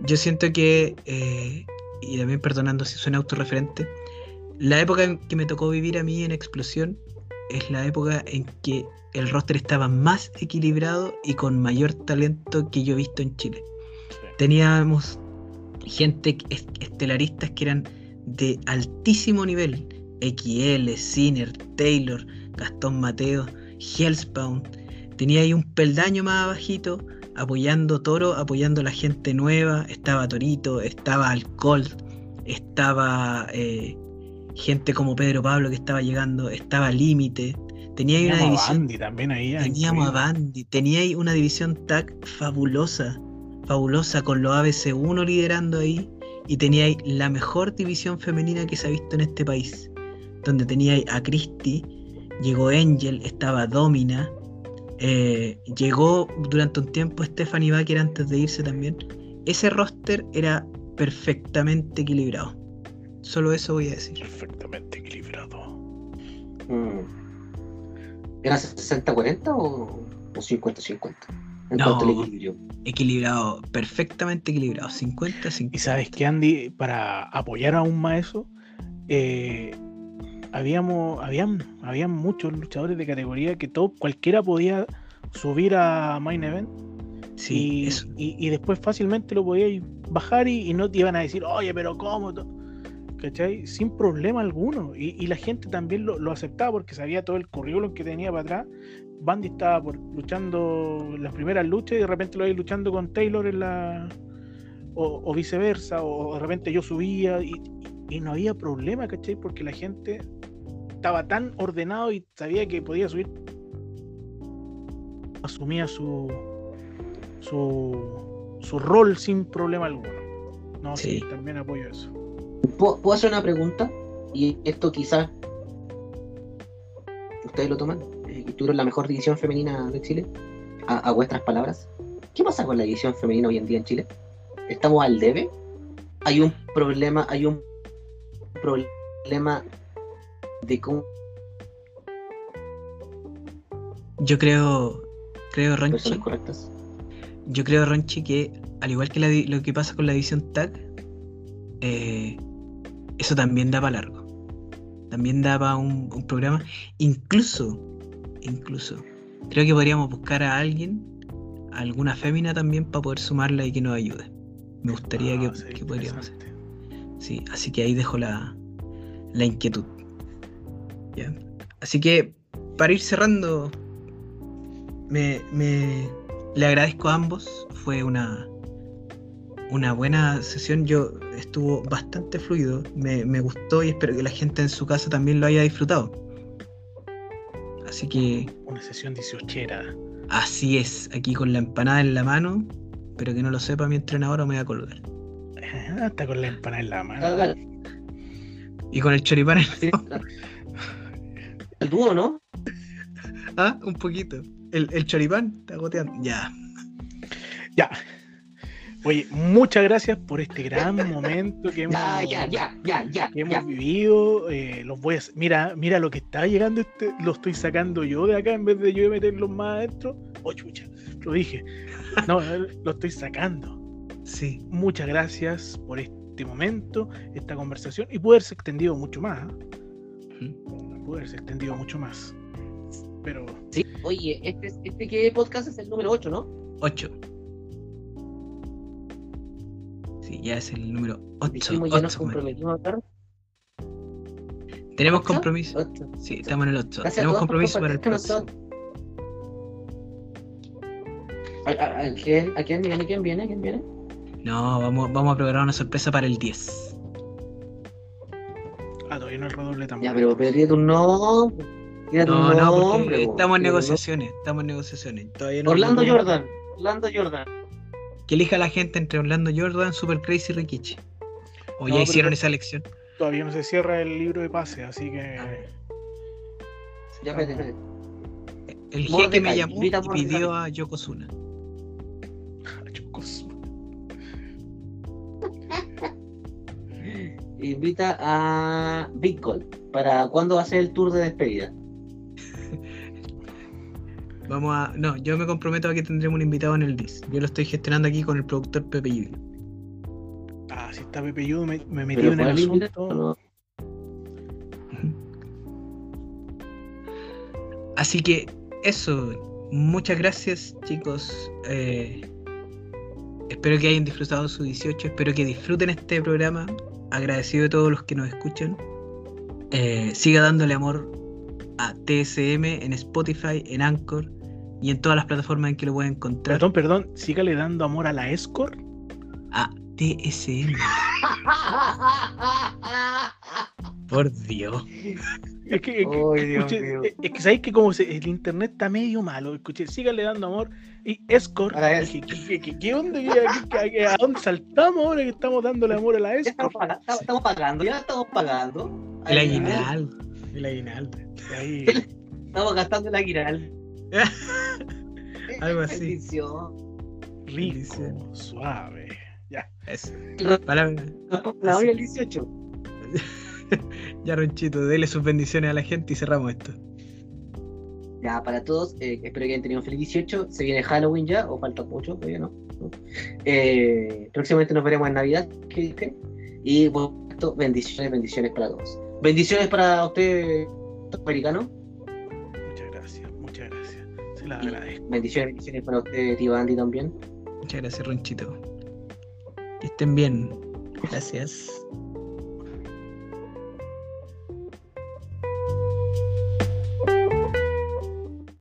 S1: Yo siento que, eh, y también perdonando si suena autorreferente, la época que me tocó vivir a mí en Explosión es la época en que el roster estaba más equilibrado y con mayor talento que yo he visto en Chile. Teníamos gente estelaristas que eran de altísimo nivel. XL, Sinner, Taylor, Gastón Mateo, Hellspawn. Tenía ahí un peldaño más abajito, apoyando Toro, apoyando a la gente nueva. Estaba Torito, estaba Alcohol, estaba eh, gente como Pedro Pablo que estaba llegando, estaba Límite, tenía ahí una
S2: a
S1: división.
S2: Bandy también ahí. ah,
S1: Teníamos a. Bandy, tenía ahí una división tag fabulosa, fabulosa, con los ABC1 liderando ahí, y tenía ahí la mejor división femenina que se ha visto en este país, donde tenía a Christy, llegó Angel, estaba Domina, eh, llegó durante un tiempo Stephanie Baker antes de irse también. Ese roster era perfectamente equilibrado. Solo eso voy a decir.
S2: Perfectamente equilibrado.
S3: Mm. ¿Era 60-40 o, o 50-50? En
S1: No.
S3: cuanto al equilibrio.
S1: Equilibrado, perfectamente equilibrado. 50-50.
S2: Y sabes que Andy, para apoyar aún más eso, eh, habíamos, habían, habían muchos luchadores de categoría que todo, cualquiera podía subir a Main Event
S1: Sí,
S2: y, y- y después fácilmente lo podíais bajar y, y no te iban a decir, oye, pero ¿cómo? To-?" ¿Cachai? Sin problema alguno. Y, y la gente también lo, lo aceptaba porque sabía todo el currículum que tenía para atrás. Bandy estaba por, luchando las primeras luchas y de repente lo veis luchando con Taylor en la. O, o viceversa, o de repente yo subía y, y no había problema, ¿cachai? Porque la gente estaba tan ordenado y sabía que podía subir. Asumía su, su, su rol sin problema alguno. No, sí,
S1: Sí.
S2: también apoyo eso.
S3: ¿Puedo, hacer una pregunta? Y esto quizás ustedes lo toman. eh, y tuvieron la mejor división femenina de Chile. A, a vuestras palabras. ¿Qué pasa con la división femenina hoy en día en Chile? ¿Estamos al debe? ¿Hay un problema? ¿Hay un problema de cómo
S1: Yo creo, creo Ronchi,
S3: correctas?
S1: yo creo Ronchi que al igual que la lo que pasa con la división tag, eh, eso también da para largo. También da para un, un programa. Incluso, incluso, creo que podríamos buscar a alguien, a alguna fémina también para poder sumarla y que nos ayude. Me gustaría
S2: Ah,
S1: que, que podríamos hacer. Sí, así que ahí dejo la, la inquietud. ¿Ya? Así que, para ir cerrando, me, me- le agradezco a ambos. Fue una, una buena sesión. Yo estuvo bastante fluido. Me, me gustó y espero que la gente en su casa también lo haya disfrutado. Así que
S2: Una sesión 18
S1: así es, aquí con la empanada en la mano. Pero que no lo sepa mi entrenador o me va a colgar.
S2: Hasta con la empanada en la mano.
S1: Y con el choripán en
S3: El dúo, ¿no? [laughs]
S1: Ah, un poquito. El, el choripán está goteando. Ya.
S2: Ya. Oye, muchas gracias por este gran [laughs] momento que hemos,
S3: Ya, ya, ya, ya, ya.
S2: que hemos
S3: ya.
S2: vivido. eh, los voy a, mira, mira lo que está llegando este, lo estoy sacando yo de acá en vez de yo meterlos más adentro. Oh, chucha, lo dije. No, [laughs] lo estoy sacando.
S1: Sí.
S2: Muchas gracias por este momento, esta conversación y puede haberse extendido mucho más. ¿eh? Puede haberse extendido mucho más. Pero
S3: Sí. Oye, este, este que podcast es el número 8, ¿no?
S1: 8. Sí, ya es el número 8.
S3: Dijimos, ya nos comprometimos a hablar.
S1: Tenemos compromiso.
S3: Ocho.
S1: Sí, estamos en el 8.
S3: Gracias a
S1: Tenemos compromiso para el próximo.
S3: ¿A, a- a quién, ¿A quién viene? ¿Quién viene? ¿Quién viene?
S1: No, vamos, vamos a programar una sorpresa para el 10.
S2: ah, todavía no el redoble tampoco.
S3: Ya, pero. Tírate
S1: No,
S3: un
S1: no, porque
S3: po.
S1: estamos en negociaciones. Estamos en negociaciones. Todavía no.
S3: Orlando
S1: no-
S3: Jordan. Orlando Jordan.
S1: Que elija la gente entre Orlando Jordan, Super Crazy y Rikichi. O
S2: No,
S1: ya hicieron esa elección.
S2: Todavía no se cierra el libro de pase, así que.
S3: Ya, espérate.
S1: El jeque me llamó y pidió a Yokozuna.
S3: Invita a Gold. ¿Para cuándo va a ser el tour de despedida?
S1: Vamos a. No, yo me comprometo a que tendremos un invitado en el 10. Yo lo estoy gestionando aquí con el productor Pepe Yuli.
S2: Ah, si está Pepe Yudo, me, me metí en el
S3: ¿cuál
S2: asunto.
S3: invitado? No.
S1: Así que eso. Muchas gracias, chicos. Eh, espero que hayan disfrutado su 18. Espero que disfruten este programa. Agradecido de todos los que nos escuchan. Eh, siga dándole amor a TSM en Spotify, en Anchor y en todas las plataformas en que lo pueden encontrar.
S2: Perdón, perdón, sígale dando amor a la Escort.
S1: A TSM. [laughs] Por Dios.
S2: Es que, es que,
S3: Ay, Dios
S2: escuche,
S3: mío.
S2: es- es que sabéis que como se- el internet está medio malo, escuché, síganle dando amor. Y Escort,
S3: Ahora es-
S2: dije, ¿qué, qué, qué, qué onda? ¿Qué- qué- qué- ¿A dónde saltamos ahora que estamos dándole amor a la Escort?
S3: pagando, estamos- pagando, ya estamos pagando.
S1: El
S3: Ahí,
S1: aguinaldo. El aguinaldo.
S2: Ahí.
S3: Estamos gastando el aguinaldo. [laughs]
S1: Algo así.
S3: Bendición.
S2: Rico,
S1: Bendición.
S2: suave. Ya.
S1: Eso. Para,
S3: La hoy el 18. [laughs]
S1: ya, Ronchito, dele sus bendiciones a la gente y cerramos esto.
S3: Ya, para todos, eh, espero que hayan tenido un feliz 18. Se viene Halloween ya, o falta mucho, todavía no. ¿no? Eh, próximamente nos veremos en Navidad, que dije. Y bueno, esto, bendiciones, bendiciones para todos. Bendiciones para usted, americano.
S2: Muchas gracias, muchas gracias. Se las
S3: Y
S2: agradezco.
S3: bendiciones, bendiciones para usted, tío Andy, también.
S1: Muchas gracias, Ronchito. Que estén bien. Gracias.